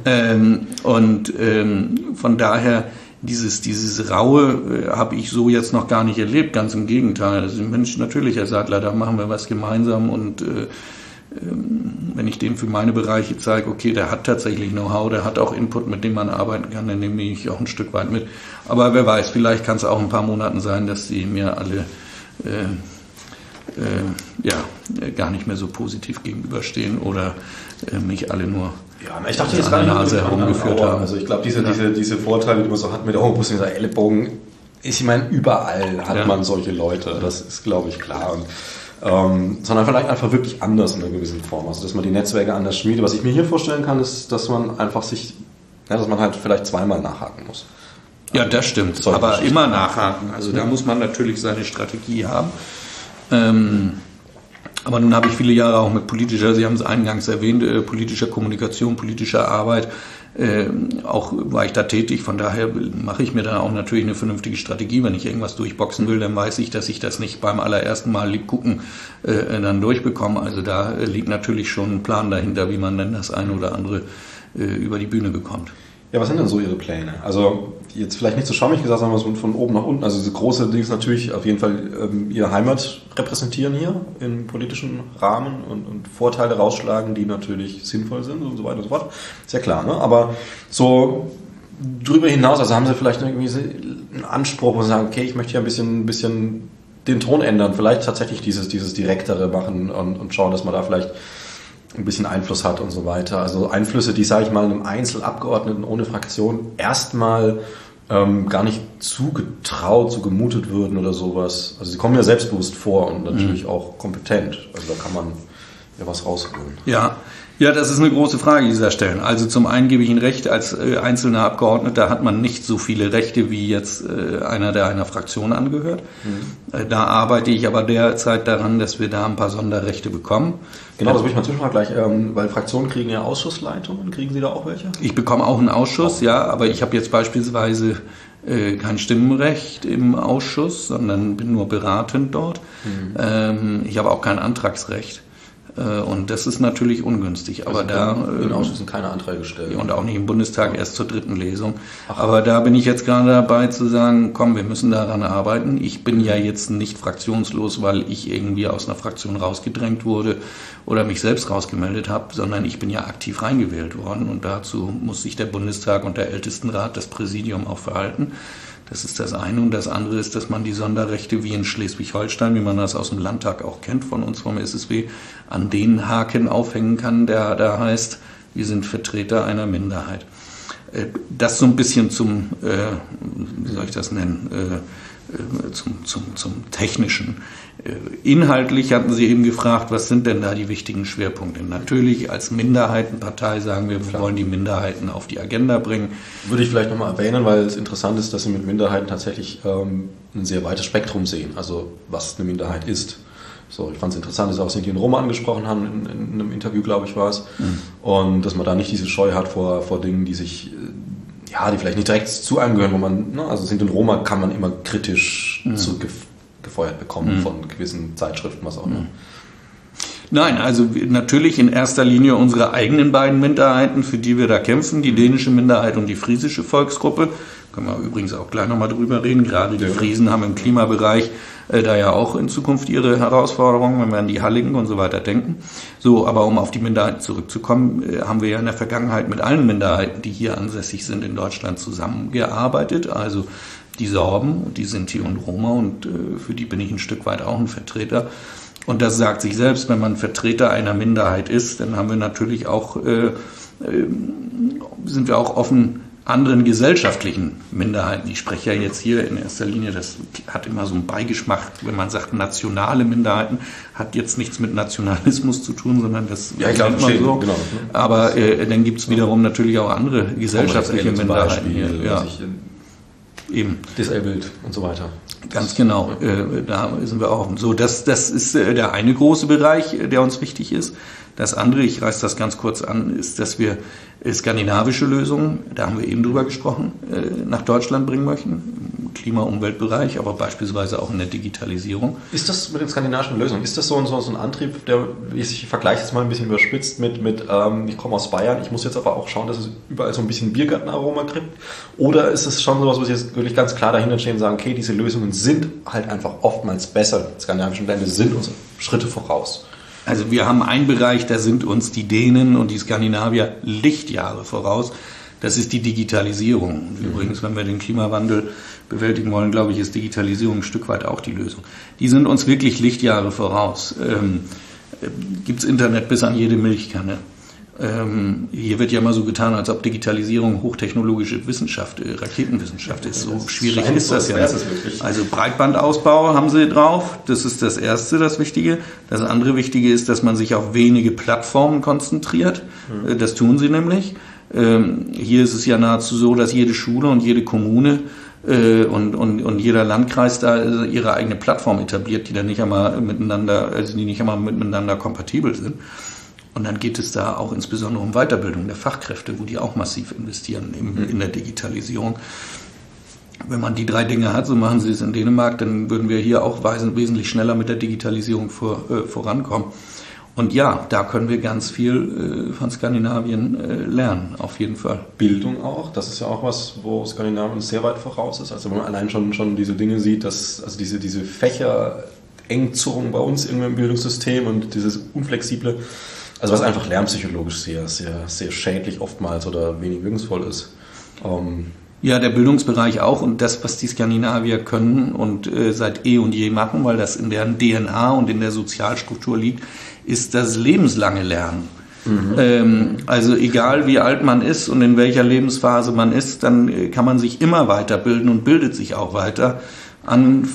Ähm, und ähm, von daher dieses, dieses Raue äh, habe ich so jetzt noch gar nicht erlebt, ganz im Gegenteil. Also Mensch, natürlich, Herr Sattler, da machen wir was gemeinsam und äh, wenn ich dem für meine Bereiche zeige, okay, der hat tatsächlich Know-how, der hat auch Input, mit dem man arbeiten kann, dann nehme ich auch ein Stück weit mit. Aber wer weiß, vielleicht kann es auch ein paar Monaten sein, dass sie mir alle äh, äh, ja, gar nicht mehr so positiv gegenüberstehen oder äh, mich alle nur ja, ich dachte gar nicht Nase herumgeführt haben. Also ich glaube, diese, ja. diese, diese Vorteile, die man so hat mit, oh, muss dieser Ellenbogen, ich meine, überall hat ja. man solche Leute, das ist, glaube ich, klar. Und ähm, sondern vielleicht einfach wirklich anders in einer gewissen Form. Also dass man die Netzwerke anders schmiedet. Was ich mir hier vorstellen kann, ist, dass man einfach sich, ja, dass man halt vielleicht zweimal nachhaken muss. Ja, das stimmt. Aber immer nachhaken. Also da muss man natürlich seine Strategie haben. Ähm, aber nun habe ich viele Jahre auch mit politischer, Sie haben es eingangs erwähnt, äh, politischer Kommunikation, politischer Arbeit auch war ich da tätig, von daher mache ich mir dann auch natürlich eine vernünftige Strategie. Wenn ich irgendwas durchboxen will, dann weiß ich, dass ich das nicht beim allerersten Mal lieb gucken äh, dann durchbekomme. Also da liegt natürlich schon ein Plan dahinter, wie man dann das eine oder andere über die Bühne bekommt. Ja, was sind denn so Ihre Pläne? Also jetzt vielleicht nicht so schwammig gesagt, sondern so von oben nach unten. Also diese große Ding ist natürlich auf jeden Fall ähm, Ihre Heimat repräsentieren hier im politischen Rahmen und, und, Vorteile rausschlagen, die natürlich sinnvoll sind und so weiter und so fort. Ist ja klar, ne? Aber so drüber hinaus, also haben Sie vielleicht irgendwie einen Anspruch, wo Sie sagen, okay, ich möchte hier ein bisschen, ein bisschen den Ton ändern, vielleicht tatsächlich dieses, dieses Direktere machen und, und schauen, dass man da vielleicht ein bisschen Einfluss hat und so weiter. Also Einflüsse, die, sage ich mal, einem Einzelabgeordneten ohne Fraktion erstmal ähm, gar nicht zugetraut, zugemutet würden oder sowas. Also sie kommen ja selbstbewusst vor und natürlich mhm. auch kompetent. Also da kann man ja was rausholen. Ja, ja, das ist eine große Frage dieser Stellen. Also zum einen gebe ich Ihnen recht, als äh, einzelner Abgeordneter hat man nicht so viele Rechte wie jetzt äh, einer, der einer Fraktion angehört. Mhm. Äh, da arbeite ich aber derzeit daran, dass wir da ein paar Sonderrechte bekommen. Genau, das will ich mal zwischenfragen gleich, ähm, weil Fraktionen kriegen ja Ausschussleitungen. Kriegen Sie da auch welche? Ich bekomme auch einen Ausschuss, auch. ja, aber ich habe jetzt beispielsweise kein Stimmenrecht im Ausschuss, sondern bin nur beratend dort. Mhm. Ähm, ich habe auch kein Antragsrecht. Äh, und das ist natürlich ungünstig. Aber also da in Ausschüssen keine Anträge gestellt. Und auch nicht im Bundestag erst zur dritten Lesung. Ach. Aber da bin ich jetzt gerade dabei zu sagen, komm, wir müssen daran arbeiten. Ich bin ja jetzt nicht fraktionslos, weil ich irgendwie aus einer Fraktion rausgedrängt wurde oder mich selbst rausgemeldet habe, sondern ich bin ja aktiv reingewählt worden. Und dazu muss sich der Bundestag und der Ältestenrat, das Präsidium auch verhalten. Das ist das eine. Und das andere ist, dass man die Sonderrechte wie in Schleswig-Holstein, wie man das aus dem Landtag auch kennt von uns vom SSW, an den Haken aufhängen kann, der da heißt, wir sind Vertreter einer Minderheit. Äh, das so ein bisschen zum, äh, wie soll ich das nennen, äh, zum, zum, zum Technischen. Inhaltlich hatten Sie eben gefragt, was sind denn da die wichtigen Schwerpunkte? Natürlich als Minderheitenpartei sagen wir, wir wollen die Minderheiten auf die Agenda bringen. Würde ich vielleicht nochmal erwähnen, weil es interessant ist, dass Sie mit Minderheiten tatsächlich ähm, ein sehr weites Spektrum sehen, also was eine Minderheit ist. So, ich fand es interessant, dass auch Sinti und Roma angesprochen haben, in, in, einem Interview, glaube ich, war es. Mhm. Und dass man da nicht diese Scheu hat vor, vor Dingen, die sich, äh, ja, die vielleicht nicht direkt zu einem gehören, wo man, ne, also Sinti und Roma kann man immer kritisch mhm. zurückgefeuert bekommen mhm. von gewissen Zeitschriften, was auch immer. Mhm. Nein, also natürlich in erster Linie unsere eigenen beiden Minderheiten, für die wir da kämpfen, die dänische Minderheit und die friesische Volksgruppe. Können wir übrigens auch gleich nochmal drüber reden. Gerade die Friesen haben im Klimabereich äh, da ja auch in Zukunft ihre Herausforderungen, wenn wir an die Halligen und so weiter denken. So, aber um auf die Minderheiten zurückzukommen, äh, haben wir ja in der Vergangenheit mit allen Minderheiten, die hier ansässig sind in Deutschland, zusammengearbeitet. Also die Sorben, die Sinti und Roma und äh, für die bin ich ein Stück weit auch ein Vertreter. Und das sagt sich selbst, wenn man Vertreter einer Minderheit ist, dann haben wir natürlich auch, äh, äh, sind wir auch offen anderen gesellschaftlichen Minderheiten. Ich spreche ja jetzt hier in erster Linie, das hat immer so einen Beigeschmack, wenn man sagt nationale Minderheiten, hat jetzt nichts mit Nationalismus zu tun, sondern das ja, ich man so. Genau. Aber äh, dann gibt es wiederum natürlich auch andere gesellschaftliche Minderheiten hier. Ja. Eben. Disabled und so weiter. Ganz genau, äh, da sind wir auch. So, das, das ist äh, der eine große Bereich, der uns wichtig ist. Das andere, ich reiße das ganz kurz an, ist, dass wir skandinavische Lösungen, da haben wir eben drüber gesprochen, äh, nach Deutschland bringen möchten, im Klima-Umweltbereich, aber beispielsweise auch in der Digitalisierung. Ist das mit den skandinavischen Lösungen, ist das so ein, so ein Antrieb, der, ich vergleiche es mal ein bisschen überspitzt mit, mit ähm, ich komme aus Bayern, ich muss jetzt aber auch schauen, dass es überall so ein bisschen Biergartenaroma kriegt? Oder ist es schon sowas, wo Sie jetzt wirklich ganz klar dahinter stehen und sagen, okay, diese Lösungen sind halt einfach oftmals besser, die skandinavischen Länder sind uns Schritte voraus? Also wir haben einen Bereich, da sind uns die Dänen und die Skandinavier Lichtjahre voraus. Das ist die Digitalisierung. Und übrigens, wenn wir den Klimawandel bewältigen wollen, glaube ich, ist Digitalisierung ein Stück weit auch die Lösung. Die sind uns wirklich Lichtjahre voraus. Ähm, äh, Gibt Internet bis an jede Milchkanne. Ähm, hier wird ja immer so getan, als ob Digitalisierung hochtechnologische Wissenschaft, äh, Raketenwissenschaft ist. So das schwierig ist das ja. Also Breitbandausbau haben sie drauf. Das ist das Erste, das Wichtige. Das andere Wichtige ist, dass man sich auf wenige Plattformen konzentriert. Mhm. Äh, das tun sie nämlich. Ähm, hier ist es ja nahezu so, dass jede Schule und jede Kommune äh, und, und, und jeder Landkreis da ihre eigene Plattform etabliert, die dann nicht einmal miteinander, also die nicht einmal miteinander kompatibel sind. Und dann geht es da auch insbesondere um Weiterbildung der Fachkräfte, wo die auch massiv investieren in, mhm. in der Digitalisierung. Wenn man die drei Dinge hat, so machen sie es in Dänemark, dann würden wir hier auch wesentlich schneller mit der Digitalisierung vor, äh, vorankommen. Und ja, da können wir ganz viel äh, von Skandinavien äh, lernen, auf jeden Fall. Bildung auch, das ist ja auch was, wo Skandinavien sehr weit voraus ist. Also wenn man allein schon, schon diese Dinge sieht, dass also diese, diese Fächer Engzurung bei uns irgendwie im Bildungssystem und dieses unflexible, also was einfach lernpsychologisch sehr, sehr, sehr schädlich oftmals oder wenig wirkungsvoll ist. Ähm, ja, der Bildungsbereich auch und das, was die Skandinavier können und äh, seit eh und je machen, weil das in deren DNA und in der Sozialstruktur liegt, ist das lebenslange Lernen. Mhm. Ähm, also egal wie alt man ist und in welcher Lebensphase man ist, dann äh, kann man sich immer weiterbilden und bildet sich auch weiter an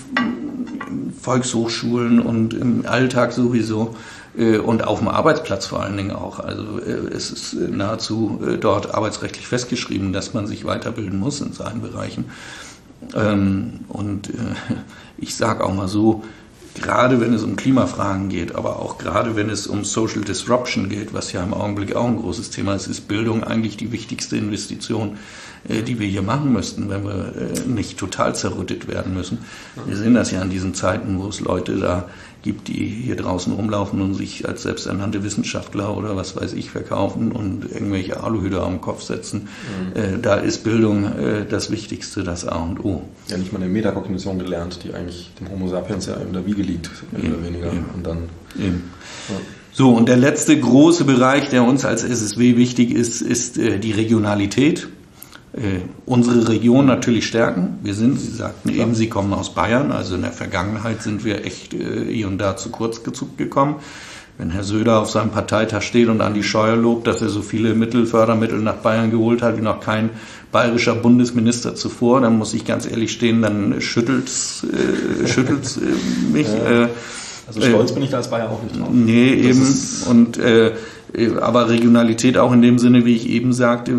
Volkshochschulen und im Alltag sowieso. Äh, und auf dem Arbeitsplatz vor allen Dingen auch. Also äh, es ist äh, nahezu dort arbeitsrechtlich festgeschrieben, dass man sich weiterbilden muss in seinen Bereichen. Ähm, und ich sage auch mal so, gerade wenn es um Klimafragen geht, aber auch gerade wenn es um Social Disruption geht, was ja im Augenblick auch ein großes Thema ist, ist Bildung eigentlich die wichtigste Investition, die wir hier machen müssten, wenn wir nicht total zerrüttet werden müssen. Wir sehen das ja in diesen Zeiten, wo es Leute da gibt, die hier draußen rumlaufen und sich als selbsternannte Wissenschaftler oder was weiß ich verkaufen und irgendwelche Aluhüte am Kopf setzen. Mhm. Äh, da ist Bildung äh, das Wichtigste, das A und O. Ja, nicht mal eine Metakognition gelernt, die eigentlich dem Homo sapiens ja in der Wiege liegt, mehr oder weniger. Eben. Und dann, eben. Ja. So, und der letzte große Bereich, der uns als SSW wichtig ist, ist äh, die Regionalität. Äh, unsere Region natürlich stärken. Wir sind, Sie sagten eben, Sie kommen aus Bayern, also in der Vergangenheit sind wir echt äh, hier und da zu kurz gekommen. Wenn Herr Söder auf seinem Parteitag steht und an die Scheuer lobt, dass er so viele Mittel, Fördermittel nach Bayern geholt hat wie noch kein bayerischer Bundesminister zuvor, dann muss ich ganz ehrlich stehen, dann schüttelt's, äh, schüttelt's äh, mich. Äh, also stolz äh, bin ich da als Bayer auch nicht drauf. Nee, das eben. Und äh, aber Regionalität auch in dem Sinne, wie ich eben sagte,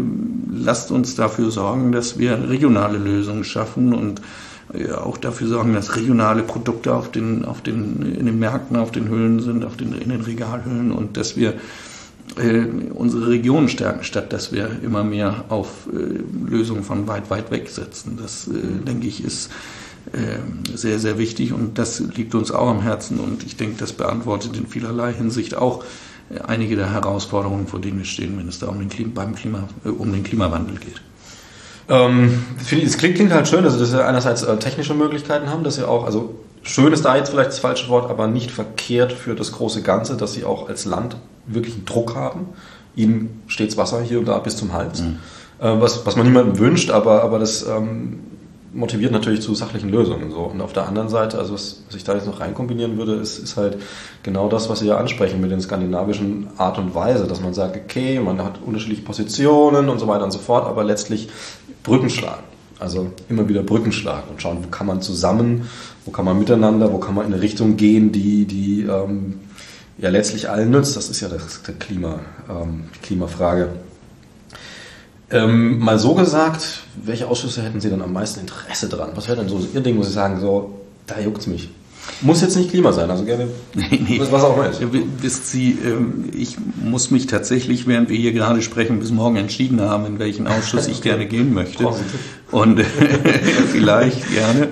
lasst uns dafür sorgen, dass wir regionale Lösungen schaffen und auch dafür sorgen, dass regionale Produkte auf den, auf den, in den Märkten, auf den Hüllen sind, auf den, in den Regalhüllen und dass wir äh, unsere Region stärken, statt dass wir immer mehr auf äh, Lösungen von weit, weit weg setzen. Das, äh, denke ich, ist äh, sehr, sehr wichtig und das liegt uns auch am Herzen und ich denke, das beantwortet in vielerlei Hinsicht auch einige der Herausforderungen, vor denen wir stehen, wenn es da um den, Klima, beim Klima, äh, um den Klimawandel geht. Ähm, es klingt, klingt, halt schön, also dass wir einerseits äh, technische Möglichkeiten haben, dass wir auch, also schön ist da jetzt vielleicht das falsche Wort, aber nicht verkehrt für das große Ganze, dass sie auch als Land wirklich einen Druck haben. Ihnen steht Wasser hier und da bis zum Hals. Mhm. Äh, was, was man niemandem wünscht, aber, aber das ähm, motiviert natürlich zu sachlichen Lösungen. So. Und auf der anderen Seite, also was, was ich da jetzt noch reinkombinieren würde, ist, ist halt genau das, was Sie ja ansprechen mit den skandinavischen Art und Weise, dass man sagt, okay, man hat unterschiedliche Positionen und so weiter und so fort, aber letztlich Brücken schlagen. Also immer wieder Brücken schlagen und schauen, wo kann man zusammen, wo kann man miteinander, wo kann man in eine Richtung gehen, die, die ähm, ja letztlich allen nützt. Das ist ja das, der Klima, ähm, die Klimafrage. Ähm, mal so gesagt, welche Ausschüsse hätten Sie dann am meisten Interesse dran? Was wäre denn so Ihr Ding, wo Sie sagen, so, da juckt es mich? Muss jetzt nicht Klima sein, also gerne nee, nee. was auch immer ist. Wisst Sie, ähm, ich muss mich tatsächlich, während wir hier gerade sprechen, bis morgen entschieden haben, in welchen Ausschuss ich gerne gehen möchte. Und vielleicht gerne.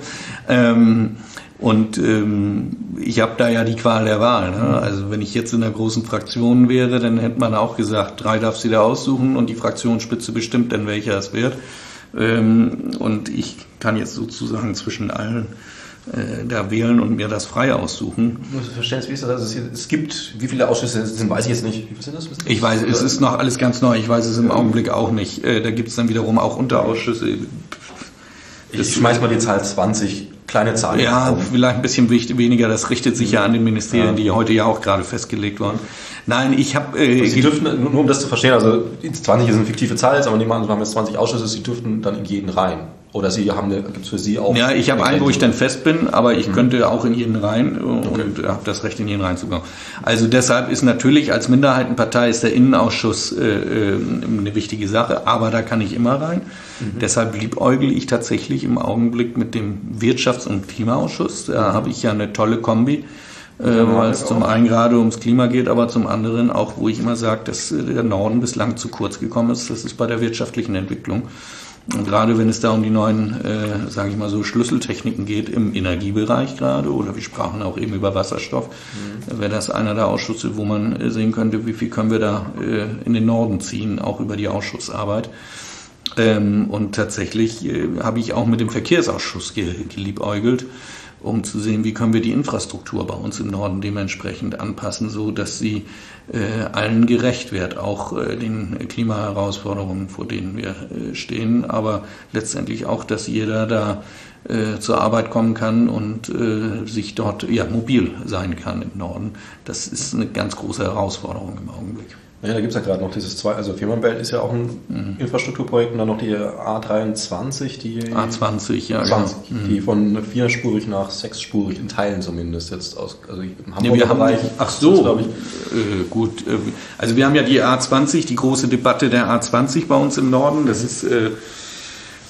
Ähm, und ähm, ich habe da ja die Qual der Wahl. Ne? Mhm. Also wenn ich jetzt in einer großen Fraktion wäre, dann hätte man auch gesagt, drei darf sie da aussuchen und die Fraktionsspitze bestimmt dann, welcher es wird. Ähm, und ich kann jetzt sozusagen zwischen allen äh, da wählen und mir das frei aussuchen. Du verstehst, wie ist das? Also es gibt, wie viele Ausschüsse sind, weiß ich jetzt nicht. Wie viele sind das? Ich weiß, es ist noch alles ganz neu. Ich weiß es im Augenblick auch nicht. Äh, da gibt es dann wiederum auch Unterausschüsse. Ich schmeiß mal die Zahl 20 kleine Zahl. Ja, auf. vielleicht ein bisschen weniger. Das richtet sich ja an den Ministerien, ja. die heute ja auch gerade festgelegt wurden. Nein, ich habe. Äh, Sie dürften, nur um das zu verstehen, also 20 ist eine fiktive Zahl, aber nehmen wir haben jetzt 20 Ausschüsse, Sie dürften dann in jeden rein. Oder Sie haben gibt es für Sie auch. Ja, ich habe einen, wo ich dann fest bin, aber ich mhm. könnte auch in jeden rein und okay. habe das Recht, in jeden reinzukommen. Also deshalb ist natürlich als Minderheitenpartei ist der Innenausschuss äh, äh, eine wichtige Sache, aber da kann ich immer rein. Mhm. Deshalb liebäugel ich tatsächlich im Augenblick mit dem Wirtschafts- und Klimaausschuss. Da mhm. habe ich ja eine tolle Kombi äh, weil es zum einen gerade ums Klima geht, aber zum anderen auch, wo ich immer sage, dass äh, der Norden bislang zu kurz gekommen ist, das ist bei der wirtschaftlichen Entwicklung. Gerade wenn es da um die neuen, äh, sage ich mal so, Schlüsseltechniken geht im Energiebereich gerade, oder wir sprachen auch eben über Wasserstoff, mhm. wäre das einer der Ausschüsse, wo man äh, sehen könnte, wie viel können wir da äh, in den Norden ziehen, auch über die Ausschussarbeit. Ähm, und tatsächlich äh, habe ich auch mit dem Verkehrsausschuss geliebäugelt um zu sehen, wie können wir die Infrastruktur bei uns im Norden dementsprechend anpassen, so dass sie äh, allen gerecht wird, auch äh, den Klimaherausforderungen, vor denen wir äh, stehen, aber letztendlich auch, dass jeder da äh, zur Arbeit kommen kann und äh, sich dort ja mobil sein kann im Norden. Das ist eine ganz große Herausforderung im Augenblick. Ja, da gibt es ja gerade noch dieses zwei, also Firmenwelt ist ja auch ein mhm. Infrastrukturprojekt und dann noch die A23, die A20, ja, 20, genau. die mhm. von vierspurig nach sechsspurig in Teilen zumindest jetzt aus, also im Hamburger ja, Bereich. ach so, glaube ich. Äh, gut. Äh, also wir haben ja die A20, die große Debatte der A20 bei uns im Norden. Das ist äh,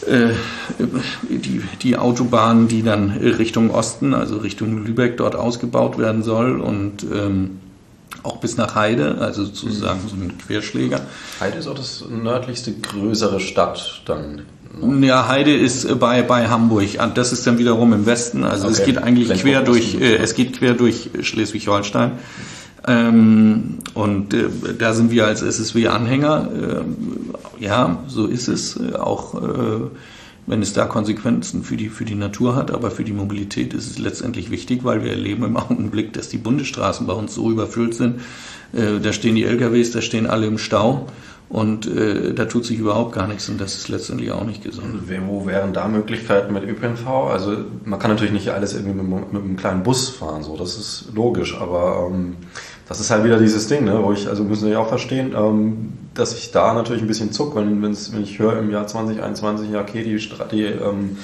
äh, die, die Autobahn, die dann Richtung Osten, also Richtung Lübeck dort ausgebaut werden soll und ähm, auch bis nach Heide, also sozusagen so ein Querschläger. Heide ist auch das nördlichste größere Stadt dann. Ne? Ja, Heide ist bei, bei Hamburg. Ah, das ist dann wiederum im Westen. Also okay. es geht eigentlich Flensburg quer durch, äh, es geht quer durch Schleswig-Holstein. Ähm, und äh, da sind wir als SSW-Anhänger. Äh, ja, so ist es. Auch äh, wenn es da Konsequenzen für die, für die Natur hat, aber für die Mobilität ist es letztendlich wichtig, weil wir erleben im Augenblick, dass die Bundesstraßen bei uns so überfüllt sind. Äh, da stehen die LKWs, da stehen alle im Stau. Und äh, da tut sich überhaupt gar nichts und das ist letztendlich auch nicht gesund. Wo wären da Möglichkeiten mit ÖPNV? Also man kann natürlich nicht alles irgendwie mit, mit einem kleinen Bus fahren, so das ist logisch, aber ähm, das ist halt wieder dieses Ding, ne, wo ich, also müssen Sie ja auch verstehen, ähm, dass ich da natürlich ein bisschen zuck, wenn, wenn ich höre im Jahr 2021, ja okay, die, die ähm,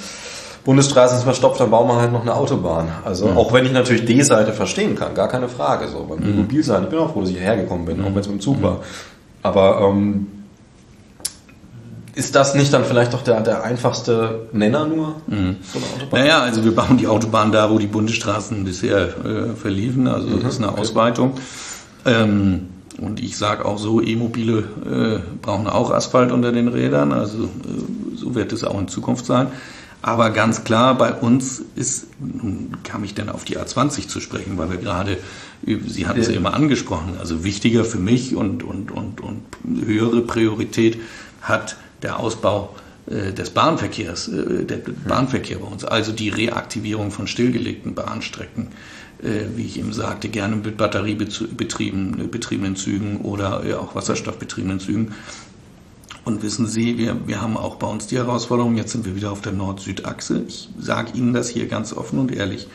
Bundesstraße ist verstopft, dann bauen wir halt noch eine Autobahn. Also mhm. auch wenn ich natürlich die Seite verstehen kann, gar keine Frage. So beim mhm. Mobilsein, ich bin auch froh, dass ich hierher gekommen bin, mhm. auch wenn es mit dem Zug war. Aber ähm, ist das nicht dann vielleicht doch der, der einfachste Nenner nur? Mhm. So naja, also wir bauen die Autobahn da, wo die Bundesstraßen bisher äh, verliefen. Also mhm. das ist eine Ausweitung. Ähm, und ich sage auch so, E-Mobile äh, brauchen auch Asphalt unter den Rädern. Also äh, so wird es auch in Zukunft sein. Aber ganz klar, bei uns ist, nun kam ich dann auf die A20 zu sprechen, weil wir gerade, Sie hatten es ja. immer angesprochen, also wichtiger für mich und, und, und, und höhere Priorität hat der Ausbau äh, des Bahnverkehrs, äh, der Bahnverkehr bei uns, also die Reaktivierung von stillgelegten Bahnstrecken, äh, wie ich eben sagte, gerne mit batteriebetriebenen Zügen oder auch wasserstoffbetriebenen Zügen. Und wissen Sie, wir, wir haben auch bei uns die Herausforderung, jetzt sind wir wieder auf der Nord-Süd-Achse. Ich sage Ihnen das hier ganz offen und ehrlich.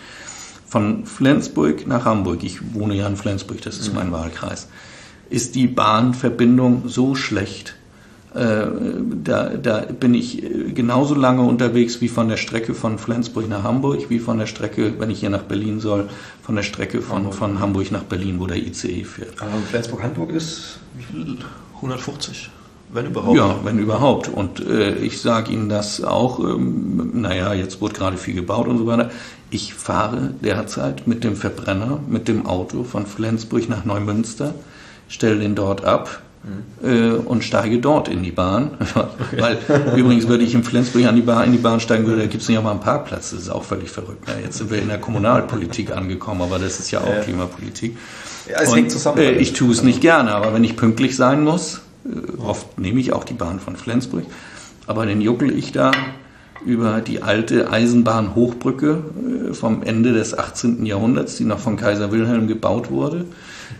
Von Flensburg nach Hamburg, ich wohne ja in Flensburg, das ist mein Wahlkreis, ist die Bahnverbindung so schlecht, äh, da, da bin ich äh, genauso lange unterwegs wie von der Strecke von Flensburg nach Hamburg, wie von der Strecke, wenn ich hier nach Berlin soll, von der Strecke von, Hamburg. von Hamburg nach Berlin, wo der ICE fährt. Flensburg-Hamburg ist 150? Wenn überhaupt. Ja, wenn überhaupt. Und äh, ich sage Ihnen das auch, ähm, naja, jetzt wurde gerade viel gebaut und so weiter. Ich fahre derzeit mit dem Verbrenner, mit dem Auto von Flensburg nach Neumünster, stelle den dort ab, äh, und steige dort in die Bahn. Weil übrigens würde ich in Flensburg an die Bahn, in die Bahn steigen würde, da gibt es nicht mal einen Parkplatz. Das ist auch völlig verrückt. Ja, jetzt sind wir in der Kommunalpolitik angekommen, aber das ist ja auch ja. Klimapolitik. Ja, es und, hängt zusammen. Äh, ich tue es nicht gerne, aber wenn ich pünktlich sein muss, oft nehme ich auch die Bahn von Flensburg, aber dann juckel ich da über die alte Eisenbahnhochbrücke äh, vom Ende des 18. Jahrhunderts, die noch von Kaiser Wilhelm gebaut wurde.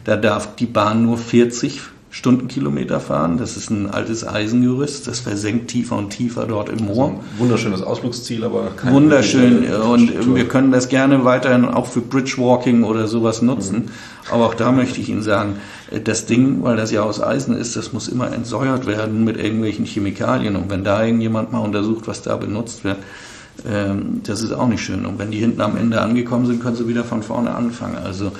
Da darf die Bahn nur 40 Stundenkilometer fahren. Das ist ein altes Eisengerüst, das versenkt tiefer und tiefer dort im Moor. Also wunderschönes Ausflugsziel, aber kein Wunderschön und wir können das gerne weiterhin auch für Bridgewalking oder sowas nutzen. Mhm. Aber auch da möchte ich Ihnen sagen, das Ding, weil das ja aus Eisen ist, das muss immer entsäuert werden mit irgendwelchen Chemikalien. Und wenn da irgendjemand mal untersucht, was da benutzt wird, das ist auch nicht schön. Und wenn die hinten am Ende angekommen sind, können sie wieder von vorne anfangen. Also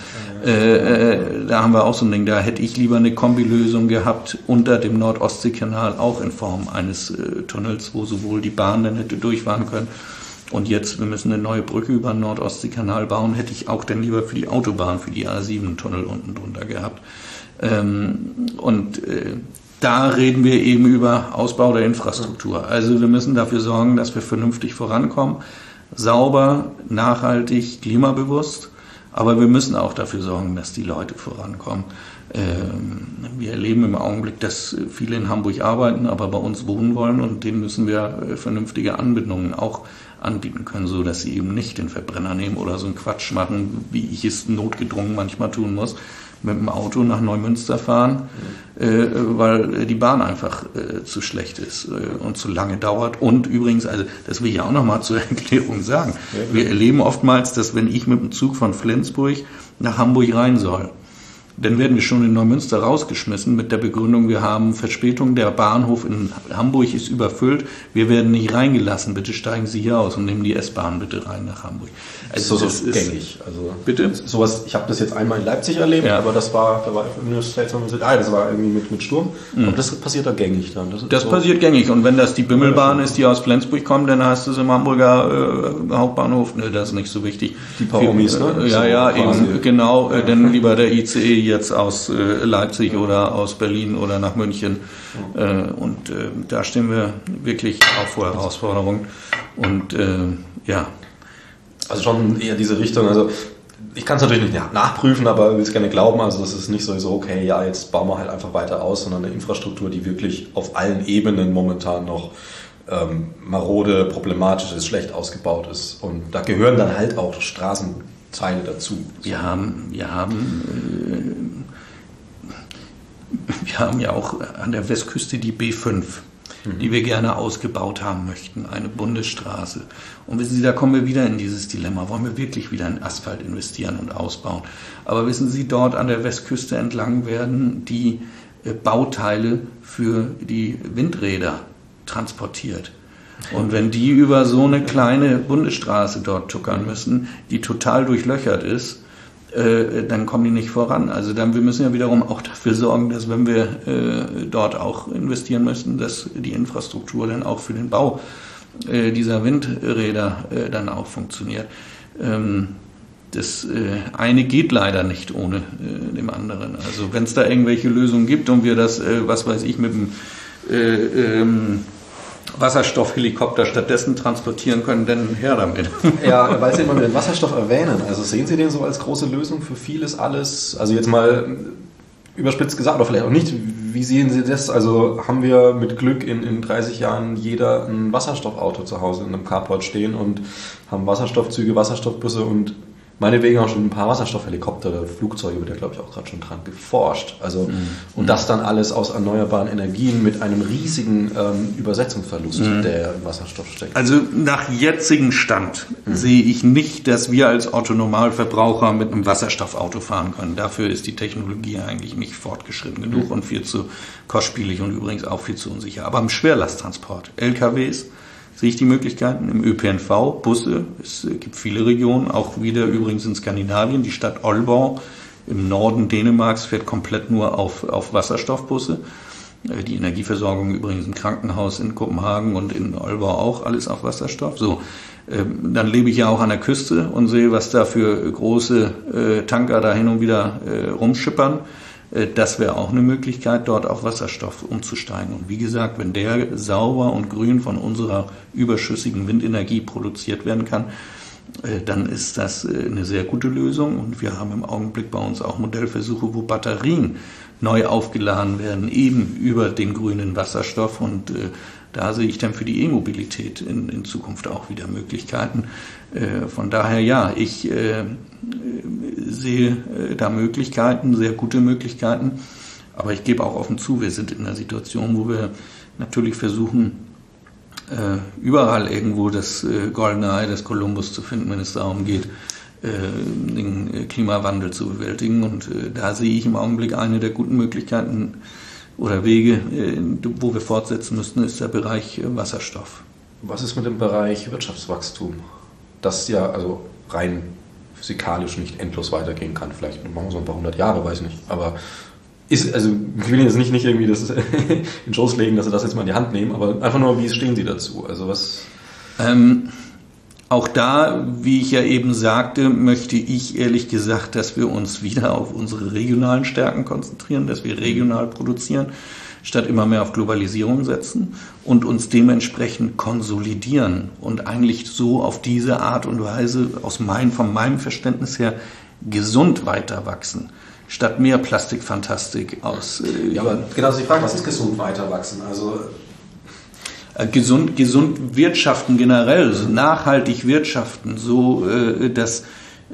äh, äh, da haben wir auch so ein Ding. Da hätte ich lieber eine Kombilösung gehabt unter dem Nord-Ostsee-Kanal, auch in Form eines äh, Tunnels, wo sowohl die Bahn dann hätte durchfahren können Und jetzt, wir müssen eine neue Brücke über den Nordostseekanal bauen, hätte ich auch dann lieber für die Autobahn, für die A7-Tunnel unten drunter gehabt. Ähm, und äh, da reden wir eben über Ausbau der Infrastruktur. Also wir müssen dafür sorgen, dass wir vernünftig vorankommen, sauber, nachhaltig, klimabewusst. Aber wir müssen auch dafür sorgen, dass die Leute vorankommen. Ähm, wir erleben im Augenblick, dass viele in Hamburg arbeiten, aber bei uns wohnen wollen und denen müssen wir äh, vernünftige Anbindungen auch anbieten können, so dass sie eben nicht den Verbrenner nehmen oder so einen Quatsch machen, wie ich es notgedrungen manchmal tun muss, mit dem Auto nach Neumünster fahren, äh, weil die Bahn einfach äh, zu schlecht ist äh, und zu lange dauert. Und übrigens, also das will ich auch nochmal zur Erklärung sagen, wir erleben oftmals, dass wenn ich mit dem Zug von Flensburg nach Hamburg rein soll, dann werden wir schon in Neumünster rausgeschmissen mit der Begründung, wir haben Verspätung, der Bahnhof in Hamburg ist überfüllt, wir werden nicht reingelassen, bitte steigen Sie hier aus und nehmen die S-Bahn bitte rein nach Hamburg. Also so, so gängig. Also bitte? Sowas, ich habe das jetzt einmal in Leipzig erlebt, ja. aber das war, da war ah, das war irgendwie mit, mit Sturm. Mhm. Aber das passiert da gängig dann. Das, das so passiert gängig und wenn das die Bimmelbahn ist, die aus Flensburg kommt, dann heißt es im Hamburger äh, Hauptbahnhof, ne, das ist nicht so wichtig. Die Omis, ne? Ja, ja, eben, genau, äh, dann lieber der ICE jetzt aus äh, Leipzig oder aus Berlin oder nach München. Äh, und äh, da stehen wir wirklich auch vor Herausforderungen. Und ja. Also schon eher diese Richtung. Also ich kann es natürlich nicht nachprüfen, aber will es gerne glauben. Also das ist nicht so, okay, ja, jetzt bauen wir halt einfach weiter aus, sondern eine Infrastruktur, die wirklich auf allen Ebenen momentan noch ähm, marode, problematisch ist, schlecht ausgebaut ist. Und da gehören dann halt auch Straßenteile dazu. Wir haben, wir haben wir haben ja auch an der Westküste die B5, mhm. die wir gerne ausgebaut haben möchten, eine Bundesstraße. Und wissen Sie, da kommen wir wieder in dieses Dilemma. Wollen wir wirklich wieder in Asphalt investieren und ausbauen? Aber wissen Sie, dort an der Westküste entlang werden die äh, Bauteile für die Windräder transportiert. Und wenn die über so eine kleine Bundesstraße dort tuckern müssen, die total durchlöchert ist, äh, dann kommen die nicht voran. Also dann, wir müssen ja wiederum auch dafür sorgen, dass wenn wir äh, dort auch investieren müssen, dass die Infrastruktur dann auch für den Bau äh, dieser Windräder äh, dann auch funktioniert. Ähm, das äh, eine geht leider nicht ohne dem anderen. Also wenn es da irgendwelche Lösungen gibt und wir das, was weiß ich, mit dem ähm, Wasserstoffhelikopter stattdessen transportieren können, dann her damit. Ja, weil Sie immer den Wasserstoff erwähnen. Also sehen Sie den so als große Lösung für vieles alles? Also jetzt mal überspitzt gesagt, oder vielleicht auch nicht. Wie sehen Sie das? Also haben wir mit Glück in, in 30 Jahren jeder ein Wasserstoffauto zu Hause in einem Carport stehen und haben Wasserstoffzüge, Wasserstoffbusse und meinetwegen auch schon ein paar Wasserstoffhelikopter oder Flugzeuge wird ja, glaube ich, auch gerade schon dran geforscht. Also, mhm. Und das dann alles aus erneuerbaren Energien mit einem riesigen ähm, Übersetzungsverlust, mhm. der im Wasserstoff steckt. Also nach jetzigem Stand mhm. sehe ich nicht, dass wir als Autonormalverbraucher mit einem Wasserstoffauto fahren können. Dafür ist die Technologie eigentlich nicht fortgeschritten genug mhm. und viel zu kostspielig und übrigens auch viel zu unsicher. Aber im Schwerlasttransport, LKWs, sehe ich die Möglichkeiten im ÖPNV, Busse. Es gibt viele Regionen, auch wieder übrigens in Skandinavien. Die Stadt Aalborg im Norden Dänemarks fährt komplett nur auf, auf Wasserstoffbusse. Äh, die Energieversorgung übrigens im Krankenhaus in Kopenhagen und in Aalborg auch alles auf Wasserstoff. So, ähm, dann lebe ich ja auch an der Küste und sehe, was da für große äh, Tanker da hin und wieder äh, rumschippern. Äh, das wäre auch eine Möglichkeit, dort auf Wasserstoff umzusteigen. Und wie gesagt, wenn der sauber und grün von unserer überschüssigen Windenergie produziert werden kann, äh, dann ist das äh, eine sehr gute Lösung. Und wir haben im Augenblick bei uns auch Modellversuche, wo Batterien neu aufgeladen werden, eben über den grünen Wasserstoff. Und da sehe ich dann für die E-Mobilität in, in, Zukunft auch wieder Möglichkeiten. Von daher ja, ich sehe äh, da Möglichkeiten, sehr gute Möglichkeiten. Aber ich gebe auch offen zu, wir sind in einer Situation, wo wir natürlich versuchen, äh, überall irgendwo das äh, goldene Ei des Kolumbus zu finden, wenn es darum geht, den Klimawandel zu bewältigen. Und da sehe ich im Augenblick eine der guten Möglichkeiten oder Wege, wo wir fortsetzen müssten, ist der Bereich Wasserstoff. Was ist mit dem Bereich Wirtschaftswachstum? Das ja also rein physikalisch nicht endlos weitergehen kann. Vielleicht machen wir so ein paar hundert Jahre, weiß ich nicht. Aber ist, also ich will jetzt nicht, nicht irgendwie das in Schoß legen, dass sie das jetzt mal in die Hand nehmen, aber einfach nur, wie stehen Sie dazu? Also was. Ähm, auch da, wie ich ja eben sagte, möchte ich ehrlich gesagt, dass wir uns wieder auf unsere regionalen Stärken konzentrieren, dass wir regional produzieren, statt immer mehr auf Globalisierung setzen und uns dementsprechend konsolidieren und eigentlich so auf diese Art und Weise aus mein, von meinem Verständnis her gesund weiter wachsen statt mehr Plastikfantastik aus. Äh, ja, aber genau die Frage, was ist gesund weiter wachsen? Also gesund, gesund wirtschaften generell, nachhaltig wirtschaften, so äh, dass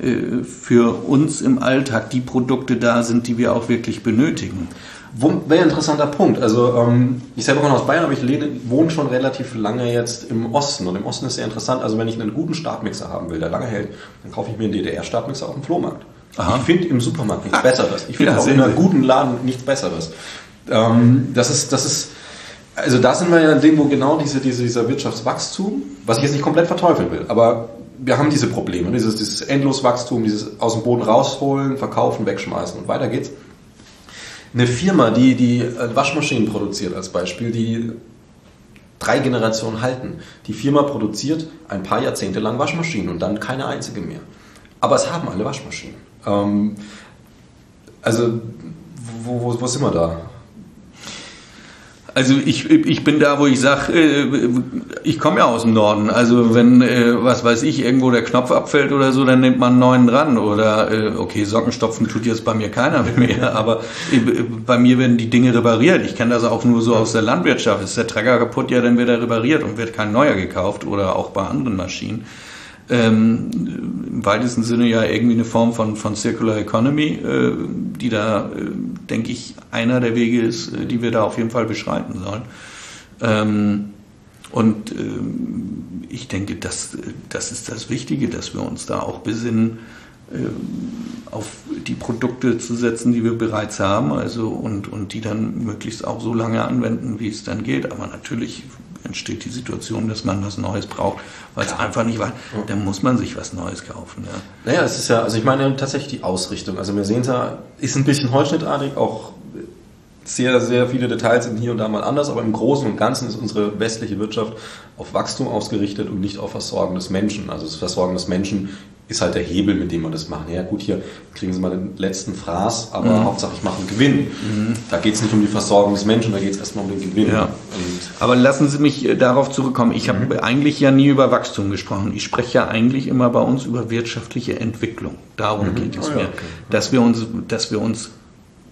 äh, für uns im Alltag die Produkte da sind, die wir auch wirklich benötigen. Wäre ein interessanter Punkt. Also ähm, ich selber komme aus Bayern, aber ich wohne schon relativ lange jetzt im Osten. Und im Osten ist sehr interessant. Also wenn ich einen guten Startmixer haben will, der lange hält, dann kaufe ich mir einen DDR-Startmixer auf dem Flohmarkt. Aha. Ich finde im Supermarkt nichts Besseres. Ich finde ja, auch in einem guten Laden nichts Besseres. Ähm, das ist, das ist, also da sind wir ja in dem, wo genau diese, diese, dieser Wirtschaftswachstum, was ich jetzt nicht komplett verteufeln will, aber wir haben diese Probleme, dieses, dieses Endloswachstum, dieses aus dem Boden rausholen, verkaufen, wegschmeißen und weiter geht's. Eine Firma, die, die Waschmaschinen produziert als Beispiel, die drei Generationen halten. Die Firma produziert ein paar Jahrzehnte lang Waschmaschinen und dann keine einzige mehr. Aber es haben alle Waschmaschinen. Ähm, also, wo, wo, wo sind wir da? Also ich, ich bin da, wo ich sage, äh, ich komme ja aus dem Norden. Also wenn, äh, was weiß ich, irgendwo der Knopf abfällt oder so, dann nimmt man einen neuen dran. Oder äh, okay, Sockenstopfen tut jetzt bei mir keiner mehr, aber bei mir werden die Dinge repariert. Ich kenne das auch nur so aus der Landwirtschaft. Ist der Trecker kaputt, ja, dann wird er repariert und wird kein neuer gekauft oder auch bei anderen Maschinen ähm, im weitesten Sinne ja irgendwie eine Form von, von Circular Economy, äh, die da, denke ich, einer der Wege ist, äh, die wir da auf jeden Fall beschreiten sollen. Ähm, und ähm, ich denke, das, das ist das Wichtige, dass wir uns da auch besinnen, äh, auf die Produkte zu setzen, die wir bereits haben, also und, und die dann möglichst auch so lange anwenden, wie es dann geht. Aber natürlich entsteht die Situation, dass man was Neues braucht, weil es einfach nicht war. Dann muss man sich was Neues kaufen. Ja. Naja, es ist ja, also ich meine tatsächlich die Ausrichtung. Also wir sehen es ja, ist ein bisschen holzschnittartig, auch sehr, sehr viele Details sind hier und da mal anders, aber im Großen und Ganzen ist unsere westliche Wirtschaft auf Wachstum ausgerichtet und nicht auf Versorgen des Menschen. Also das Versorgen des Menschen ist halt der Hebel, mit dem wir das machen. Ja gut, hier kriegen Sie mal den letzten Fraß, aber mhm. Hauptsache ich mache einen Gewinn. Mhm. Da geht es nicht um die Versorgung des Menschen, da geht es erstmal um den Gewinn. Ja. aber lassen Sie mich äh, darauf zurückkommen. Ich mhm. habe eigentlich ja nie über Wachstum gesprochen. Ich spreche ja eigentlich immer bei uns über wirtschaftliche Entwicklung. Darum mhm. geht es oh, mir. Ja, okay. Dass wir uns, dass wir uns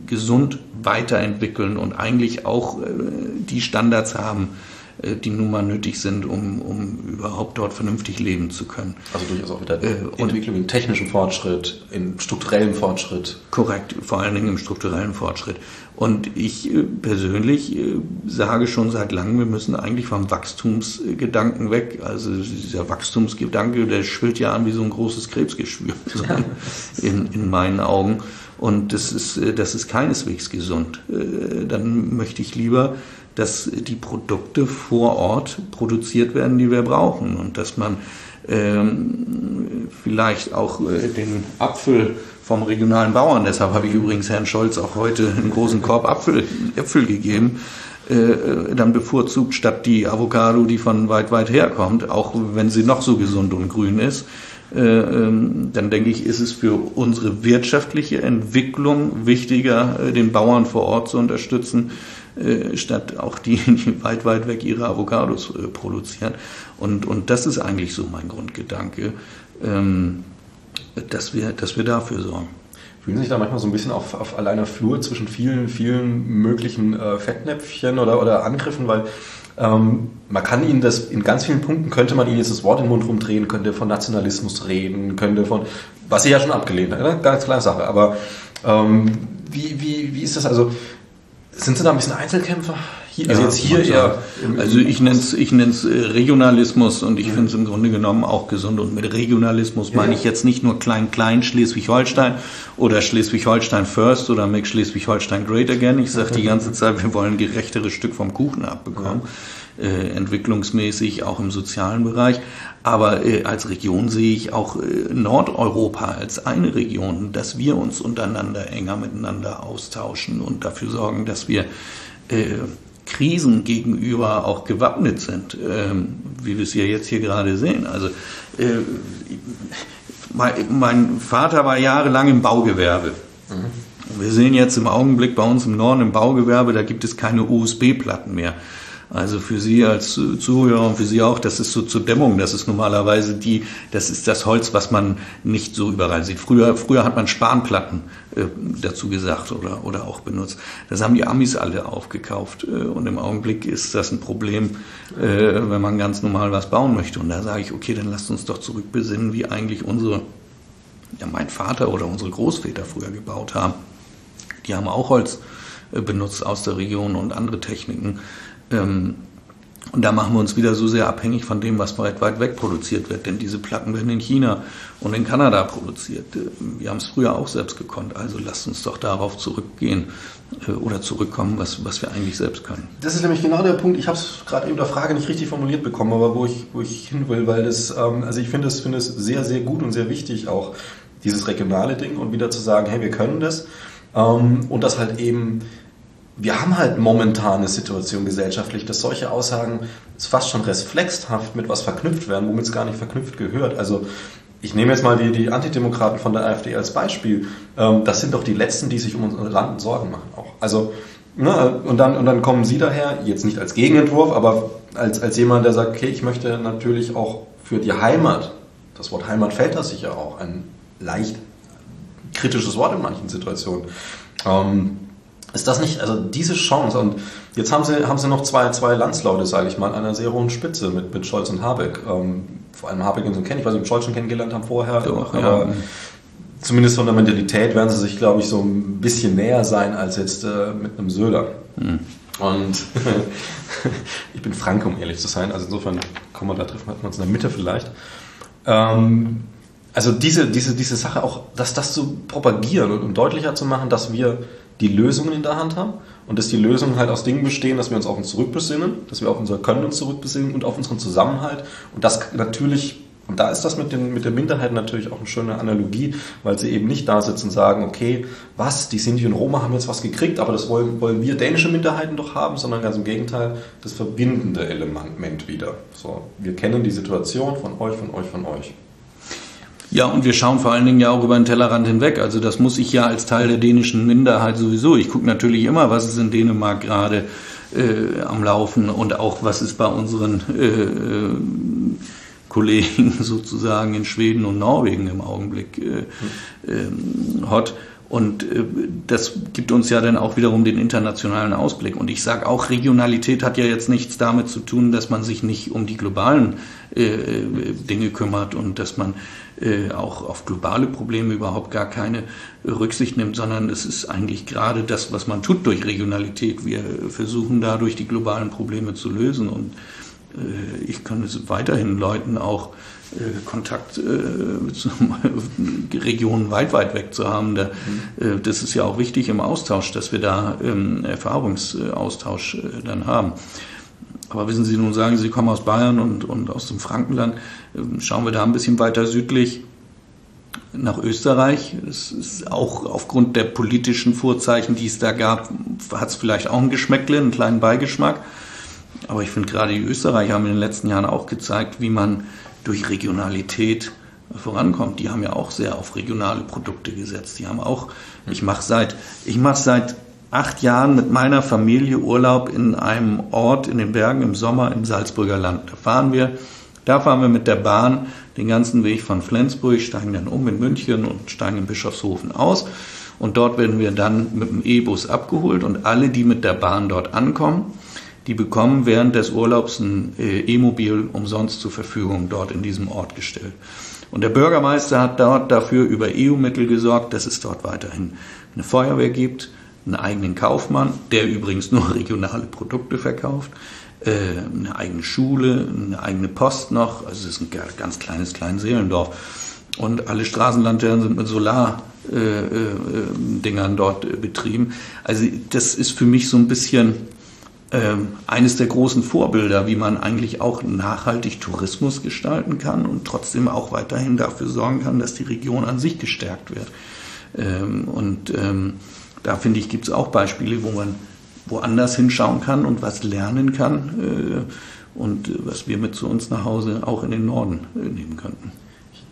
gesund weiterentwickeln und eigentlich auch äh, die Standards haben, die nun mal nötig sind, um, um überhaupt dort vernünftig leben zu können. Also durchaus auch wieder äh, Entwicklung im technischen Fortschritt, im strukturellen Fortschritt. Korrekt, vor allen Dingen im strukturellen Fortschritt. Und ich äh, persönlich äh, sage schon seit langem, wir müssen eigentlich vom Wachstumsgedanken weg. Also dieser Wachstumsgedanke, der schwillt ja an wie so ein großes Krebsgeschwür in, in meinen Augen. Und das ist, äh, das ist keineswegs gesund. Dann möchte ich lieber dass die Produkte vor Ort produziert werden, die wir brauchen und dass man ähm, vielleicht auch äh, den Apfel vom regionalen Bauern, deshalb habe ich übrigens Herrn Scholz auch heute einen großen Korb Apfel, Äpfel gegeben, äh, dann bevorzugt statt die Avocado, die von weit, weit herkommt, auch wenn sie noch so gesund und grün ist. Äh, ähm, dann denke ich, ist es für unsere wirtschaftliche Entwicklung wichtiger, äh, den Bauern vor Ort zu unterstützen, äh, statt auch die, die weit, weit weg ihre Avocados äh, produzieren. Und, und das ist eigentlich so mein Grundgedanke, ähm, dass, wir, dass wir dafür sorgen. Fühlen Sie sich da manchmal so ein bisschen auf, auf alleiner Flur zwischen vielen, vielen möglichen äh, Fettnäpfchen oder, oder Angriffen, weil ähm, man kann Ihnen das, in ganz vielen Punkten könnte man Ihnen jetzt das Wort im Mund rumdrehen, könnte von Nationalismus reden, könnte von, was Sie ja schon abgelehnt haben, ne? ganz klare Sache, aber ähm, wie, wie, wie ist das also, sind Sie da ein bisschen Einzelkämpfer? Hier, also ja, jetzt hier eher. Also ich nenne es ich nenn's äh, Regionalismus und ich mhm. finde es im Grunde genommen auch gesund. Und mit Regionalismus ja. meine ich jetzt nicht nur Klein-Klein Schleswig-Holstein oder Schleswig-Holstein First oder Make Schleswig-Holstein Great Again. Ich sage die ganze Zeit, wir wollen ein gerechteres Stück vom Kuchen abbekommen. Ja. Äh, entwicklungsmäßig, auch im sozialen Bereich. Aber äh, als Region sehe ich auch äh, Nordeuropa als eine Region, dass wir uns untereinander enger miteinander austauschen und dafür sorgen, dass wir äh, Krisen gegenüber auch gewappnet sind, ähm, wie wir es ja jetzt hier gerade sehen. Also äh, mein, mein, Vater war jahrelang im Baugewerbe. Mhm. Wir sehen jetzt im Augenblick bei uns im Norden im Baugewerbe, da gibt es keine USB-Platten mehr. Also für Sie als Zuhörer und für Sie auch, das ist so zur Dämmung. Das ist normalerweise die, das ist das Holz, was man nicht so überall sieht. Früher, früher hat man Spanplatten äh, dazu gesagt oder, oder auch benutzt. Das haben die Amis alle aufgekauft. Äh, und im Augenblick ist das ein Problem, äh, wenn man ganz normal was bauen möchte. Und da sage ich, okay, dann lasst uns doch zurückbesinnen, wie eigentlich unsere, ja, mein Vater oder unsere Großväter früher gebaut haben. Die haben auch Holz äh, benutzt aus der Region und andere Techniken. Ähm, und da machen wir uns wieder so sehr abhängig von dem, was weit, weit weg produziert wird. Denn diese Platten werden in China und in Kanada produziert. Äh, wir haben es früher auch selbst gekonnt. Also lasst uns doch darauf zurückgehen äh, oder zurückkommen, was, was wir eigentlich selbst können. Das ist nämlich genau der Punkt. Ich habe es gerade eben der Frage nicht richtig formuliert bekommen, aber wo ich, wo ich hin will, weil das, ähm, also ich finde es find sehr, sehr gut und sehr wichtig auch, dieses regionale Ding und wieder zu sagen, hey, wir können das. Ähm, und das halt eben wir haben halt momentan eine Situation gesellschaftlich, dass solche Aussagen fast schon reflexhaft mit was verknüpft werden, womit es gar nicht verknüpft gehört. Also ich nehme jetzt mal die, die Antidemokraten von der AfD als Beispiel. Ähm, das sind doch die Letzten, die sich um unser Land Sorgen machen auch. Also ne, und, dann, und dann kommen Sie daher, jetzt nicht als Gegenentwurf, aber als, als jemand, der sagt, okay, ich möchte natürlich auch für die Heimat, das Wort Heimat fällt da sicher auch, ein leicht kritisches Wort in manchen Situationen. Ähm, ist das nicht, also diese Chance, und jetzt haben sie, haben sie noch zwei, zwei Landsleute, sage ich mal, an einer sehr hohen Spitze mit, mit Scholz und Habeck. Ähm, vor allem Habeck und so kennen, ich weiß nicht, ob Scholz schon kennengelernt haben vorher, Doch, aber ja. zumindest von der Mentalität werden sie sich, glaube ich, so ein bisschen näher sein als jetzt äh, mit einem Söder. Mhm. Und ich bin Frank, um ehrlich zu sein, also insofern kommen wir da, treffen wir uns in der Mitte vielleicht. Ähm, also diese, diese, diese Sache auch, dass das zu propagieren und, und deutlicher zu machen, dass wir die Lösungen in der Hand haben und dass die Lösungen halt aus Dingen bestehen, dass wir uns auf uns zurückbesinnen, dass wir auf unser Können uns zurückbesinnen und auf unseren Zusammenhalt und das natürlich und da ist das mit, den, mit der Minderheit natürlich auch eine schöne Analogie, weil sie eben nicht da sitzen und sagen, okay, was, die Sinti und Roma haben jetzt was gekriegt, aber das wollen, wollen wir dänische Minderheiten doch haben, sondern ganz im Gegenteil, das verbindende Element wieder. So, wir kennen die Situation von euch, von euch, von euch. Ja, und wir schauen vor allen Dingen ja auch über den Tellerrand hinweg. Also das muss ich ja als Teil der dänischen Minderheit sowieso. Ich gucke natürlich immer, was ist in Dänemark gerade äh, am Laufen und auch was ist bei unseren äh, äh Kollegen sozusagen in Schweden und Norwegen im Augenblick äh, äh, hot. Und äh, das gibt uns ja dann auch wiederum den internationalen Ausblick. Und ich sage auch, Regionalität hat ja jetzt nichts damit zu tun, dass man sich nicht um die globalen äh, Dinge kümmert und dass man äh, auch auf globale Probleme überhaupt gar keine Rücksicht nimmt, sondern es ist eigentlich gerade das, was man tut durch Regionalität. Wir versuchen dadurch die globalen Probleme zu lösen und äh, ich kann es weiterhin Leuten auch äh, Kontakt äh, zu Regionen weit, weit weg zu haben. Da, mhm. das ist ja auch wichtig im Austausch, dass wir da ähm, Erfahrungsaustausch dann haben. Aber wissen Sie, nun sagen Sie, kommen aus Bayern und, und aus dem Frankenland. Ähm, schauen wir da ein bisschen weiter südlich nach Österreich. Es ist auch aufgrund der politischen Vorzeichen, die es da gab, hat es vielleicht auch ein Geschmäckle, einen kleinen Beigeschmack. Aber ich finde gerade die Österreicher haben in den letzten Jahren auch gezeigt, wie man durch Regionalität vorankommt. Die haben ja auch sehr auf regionale Produkte gesetzt. Die haben auch, ich mache seit, ich mache seit acht Jahren mit meiner Familie Urlaub in einem Ort in den Bergen im Sommer im Salzburger Land. Da fahren wir, da fahren wir mit der Bahn den ganzen Weg von Flensburg, steigen dann um in München und steigen in Bischofshofen aus. Und dort werden wir dann mit dem E-Bus abgeholt und alle, die mit der Bahn dort ankommen, die bekommen während des Urlaubs ein äh, E-Mobil umsonst zur Verfügung dort in diesem Ort gestellt. Und der Bürgermeister hat dort dafür über EU-Mittel gesorgt, dass es dort weiterhin eine Feuerwehr gibt, einen eigenen Kaufmann, der übrigens nur regionale Produkte verkauft, äh, eine eigene Schule, eine eigene Post noch, also es ist ein ganz kleines Kleinseelendorf. Und alle Straßenlaternen sind mit Solar-Dingern äh, äh, dort betrieben. Also das ist für mich so ein bisschen ähm, eines der großen Vorbilder, wie man eigentlich auch nachhaltig Tourismus gestalten kann und trotzdem auch weiterhin dafür sorgen kann, dass die Region an sich gestärkt wird. Ähm, und ähm, da finde ich, gibt es auch Beispiele, wo man woanders hinschauen kann und was lernen kann äh, und was wir mit zu uns nach Hause auch in den Norden äh, nehmen könnten.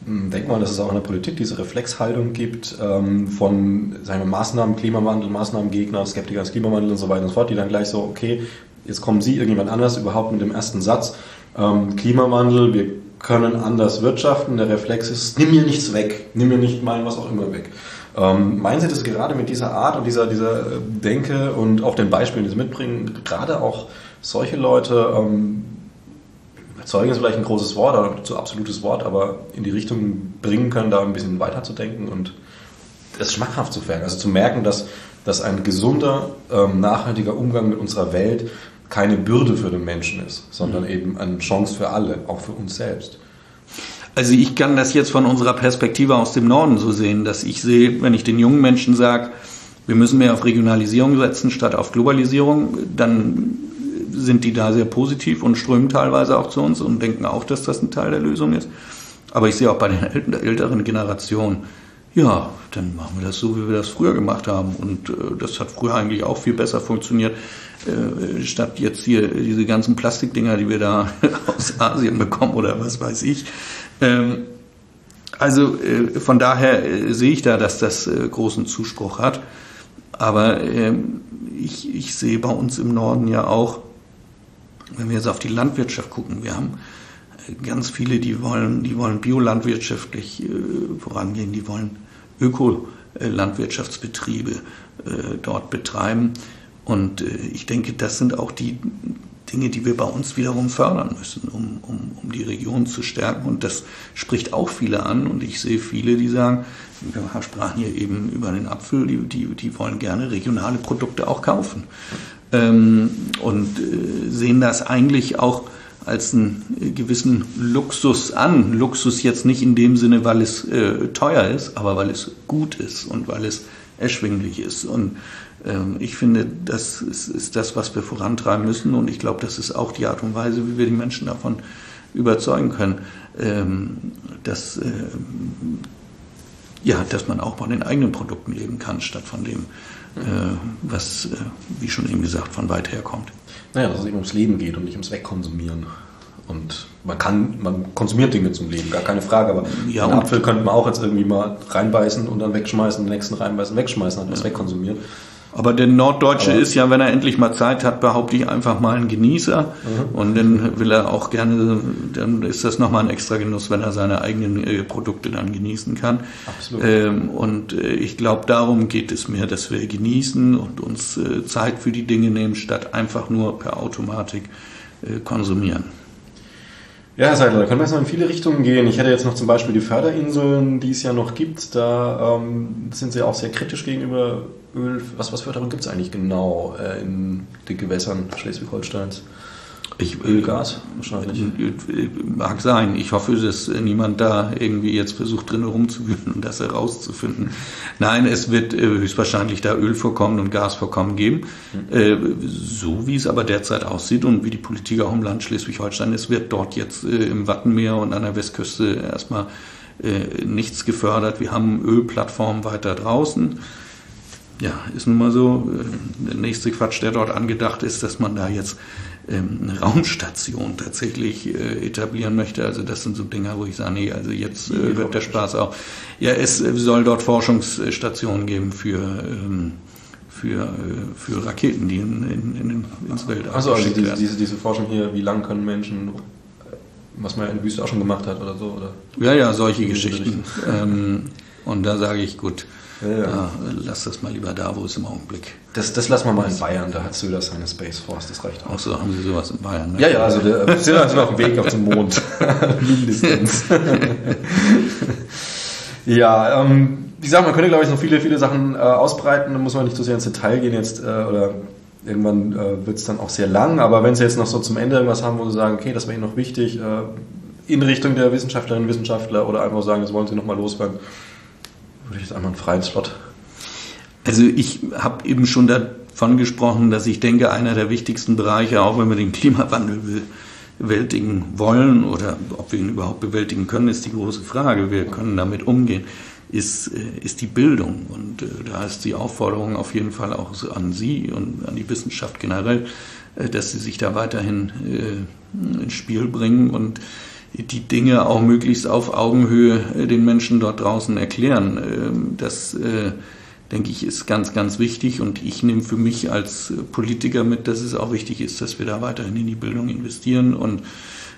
Ich denke mal, dass es auch in der Politik diese Reflexhaltung gibt ähm, von sagen wir, Maßnahmen, Klimawandel, Maßnahmengegner, Skeptiker des Klimawandels und so weiter und so fort, die dann gleich so, okay, jetzt kommen Sie, irgendjemand anders überhaupt mit dem ersten Satz, ähm, Klimawandel, wir können anders wirtschaften, der Reflex ist, nimm mir nichts weg, nimm mir nicht mein was auch immer weg. Ähm, meinen Sie das gerade mit dieser Art und dieser, dieser äh, Denke und auch den Beispielen, die Sie mitbringen, gerade auch solche Leute, ähm, überzeugen ist vielleicht ein großes Wort oder zu absolutes Wort, aber in die Richtung bringen können, da ein bisschen weiterzudenken und das schmackhaft zu werden. Also zu merken, dass, dass ein gesunder, ähm, nachhaltiger Umgang mit unserer Welt keine Bürde für den Menschen ist, sondern mhm. eben eine Chance für alle, auch für uns selbst. Also ich kann das jetzt von unserer Perspektive aus dem Norden so sehen, dass ich sehe, wenn ich den jungen Menschen sage, wir müssen mehr auf Regionalisierung setzen statt auf Globalisierung, dann sind die da sehr positiv und strömen teilweise auch zu uns und denken auch, dass das ein Teil der Lösung ist. Aber ich sehe auch bei den älteren Generationen, ja, dann machen wir das so, wie wir das früher gemacht haben. Und äh, das hat früher eigentlich auch viel besser funktioniert, äh, statt jetzt hier diese ganzen Plastikdinger, die wir da aus Asien bekommen oder was weiß ich. Ähm, also äh, von daher äh, sehe ich da, dass das äh, großen Zuspruch hat. Aber ähm, ich, ich sehe bei uns im Norden ja auch, wenn wir jetzt auf die Landwirtschaft gucken, wir haben ganz viele, die wollen, die wollen biolandwirtschaftlich vorangehen, die wollen Ökolandwirtschaftsbetriebe dort betreiben. Und ich denke, das sind auch die Dinge, die wir bei uns wiederum fördern müssen, um, um, um die Region zu stärken. Und das spricht auch viele an. Und ich sehe viele, die sagen, wir sprachen hier eben über den Apfel, die, die, die wollen gerne regionale Produkte auch kaufen. Ähm, und äh, sehen das eigentlich auch als einen gewissen Luxus an. Luxus jetzt nicht in dem Sinne, weil es äh, teuer ist, aber weil es gut ist und weil es erschwinglich ist. Und ich finde, das ist, ist, das, was wir vorantreiben müssen. Und ich glaube, das ist auch die Art und Weise, wie wir die Menschen davon überzeugen können, ähm, dass, äh, ja, dass man auch von den eigenen Produkten leben kann, statt von dem, äh, was, äh, wie schon eben gesagt, von weit her kommt. Naja, dass es eben ums Leben geht und nicht ums Wegkonsumieren. Und man kann, man konsumiert Dinge zum Leben, gar keine Frage, aber ja, einen Apfel könnte man auch jetzt irgendwie mal reinbeißen und dann wegschmeißen, den nächsten reinbeißen, wegschmeißen, dann ja. was wegkonsumieren. Aber der Norddeutsche Aber ist ja, wenn er endlich mal Zeit hat, behaupte ich einfach mal ein Genießer. Mhm. Und dann will er auch gerne, dann ist das nochmal ein extra Genuss, wenn er seine eigenen äh, Produkte dann genießen kann. Absolut. Ähm, und äh, ich glaube, darum geht es mir, dass wir genießen und uns äh, Zeit für die Dinge nehmen, statt einfach nur per Automatik äh, konsumieren. Ja, Herr Seidler, da können wir jetzt noch in viele Richtungen gehen. Ich hätte jetzt noch zum Beispiel die Förderinseln, die es ja noch gibt. Da ähm, sind Sie auch sehr kritisch gegenüber Öl. Was, was Förderung gibt es eigentlich genau äh, in den Gewässern Schleswig-Holsteins? Ich, Öl, Gas wahrscheinlich. Mag sein. Ich hoffe, dass niemand da irgendwie jetzt versucht, drin rumzuwühlen und das herauszufinden. Nein, es wird äh, höchstwahrscheinlich da Ölvorkommen und Gasvorkommen geben. Mhm. So wie es aber derzeit aussieht und wie die Politik auch im Land Schleswig-Holstein ist, wird dort jetzt äh, im Wattenmeer und an der Westküste erstmal nichts gefördert. Wir haben Ölplattformen weiter draußen. Ja, ist nun mal so. Der nächste Quatsch, der dort angedacht ist, dass man da jetzt ähm, eine Raumstation tatsächlich äh, etablieren möchte. Also das sind so Dinge, wo ich sage, nee, also jetzt äh, wird der Spaß auch. Ja, es soll dort Forschungsstationen geben für ähm, für, äh, für Raketen, die in, in, in, ins Weltall also, also diese, diese, diese Forschung hier, wie lang können Menschen, was man in der Wüste auch schon gemacht hat oder so? Oder? Ja, ja, solche Geschichten. Ähm, und da sage ich, gut, ja, ja. Ja, lass das mal lieber da, wo es im Augenblick. Das, das lassen wir mal in Bayern, da hat Söder seine Space Force, das reicht auch. Achso, haben Sie sowas in Bayern? Ne? Ja, ja, also der Söder ist auf dem Weg auf den Mond. Mindestens. ja, ähm, wie gesagt, man könnte, glaube ich, noch viele, viele Sachen äh, ausbreiten, da muss man nicht zu so sehr ins Detail gehen jetzt, äh, oder irgendwann äh, wird es dann auch sehr lang, aber wenn Sie jetzt noch so zum Ende irgendwas haben, wo Sie sagen, okay, das wäre Ihnen noch wichtig, äh, in Richtung der Wissenschaftlerinnen und Wissenschaftler oder einfach sagen, das wollen Sie nochmal loswerden, würde ich jetzt einmal einen freien Slot. Also ich habe eben schon davon gesprochen, dass ich denke, einer der wichtigsten Bereiche, auch wenn man den Klimawandel bewältigen wollen oder ob wir ihn überhaupt bewältigen können, ist die große Frage. Wir können damit umgehen, ist, äh, ist die Bildung. Und äh, da ist die Aufforderung auf jeden Fall auch an Sie und an die Wissenschaft generell, äh, dass sie sich da weiterhin ins Spiel bringen und die Dinge auch möglichst auf Augenhöhe den Menschen dort draußen erklären. Ähm, das denke ich, ist ganz, ganz wichtig. Und ich nehme für mich als Politiker mit, dass es auch wichtig ist, dass wir da weiterhin in die Bildung investieren und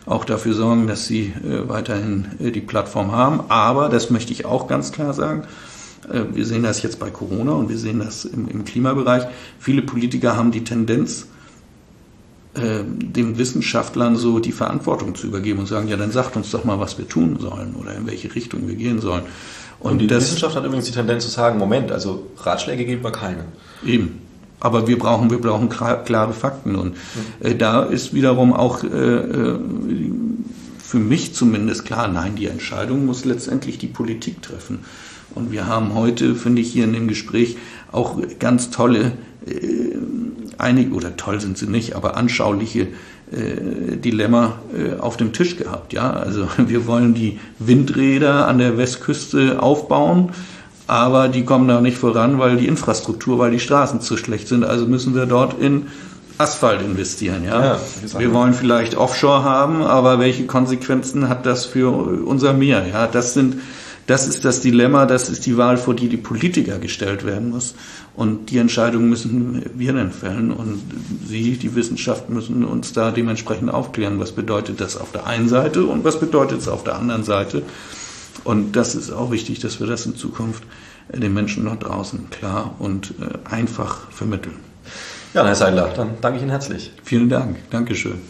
auch dafür sorgen, dass sie äh, weiterhin äh, die Plattform haben. Aber, das möchte ich auch ganz klar sagen, äh, wir sehen das jetzt bei Corona und wir sehen das im, im Klimabereich. Viele Politiker haben die Tendenz, äh, den Wissenschaftlern so die Verantwortung zu übergeben und sagen, ja, dann sagt uns doch mal, was wir tun sollen oder in welche Richtung wir gehen sollen. Und, und die das, Wissenschaft hat übrigens die Tendenz zu sagen, Moment, also Ratschläge geben wir keine. Eben. Aber wir brauchen, wir brauchen klare Fakten. Und äh, da ist wiederum auch äh, äh, für mich zumindest klar, nein, die Entscheidung muss letztendlich die Politik treffen. Und wir haben heute, finde ich, hier in dem Gespräch auch ganz tolle, äh, einige, oder toll sind sie nicht, aber anschauliche äh, Dilemma äh, auf dem Tisch gehabt. Ja, also wir wollen die Windräder an der Westküste aufbauen, aber die kommen da nicht voran, weil die Infrastruktur, weil die Straßen zu schlecht sind. Also müssen wir dort in Asphalt investieren. Ja, ja wir wollen vielleicht Offshore haben, aber welche Konsequenzen hat das für unser Meer? Ja, das sind das ist das Dilemma, das ist die Wahl, vor die die Politiker gestellt werden muss. Und die Entscheidung müssen wir dann fällen. Und Sie, die Wissenschaft, müssen uns da dementsprechend aufklären, was bedeutet das auf der einen Seite und was bedeutet es auf der anderen Seite. Und das ist auch wichtig, dass wir das in Zukunft den Menschen dort draußen klar und äh, einfach vermitteln. Ja, Herr Seidler, dann danke ich Ihnen herzlich. Vielen Dank. Dankeschön.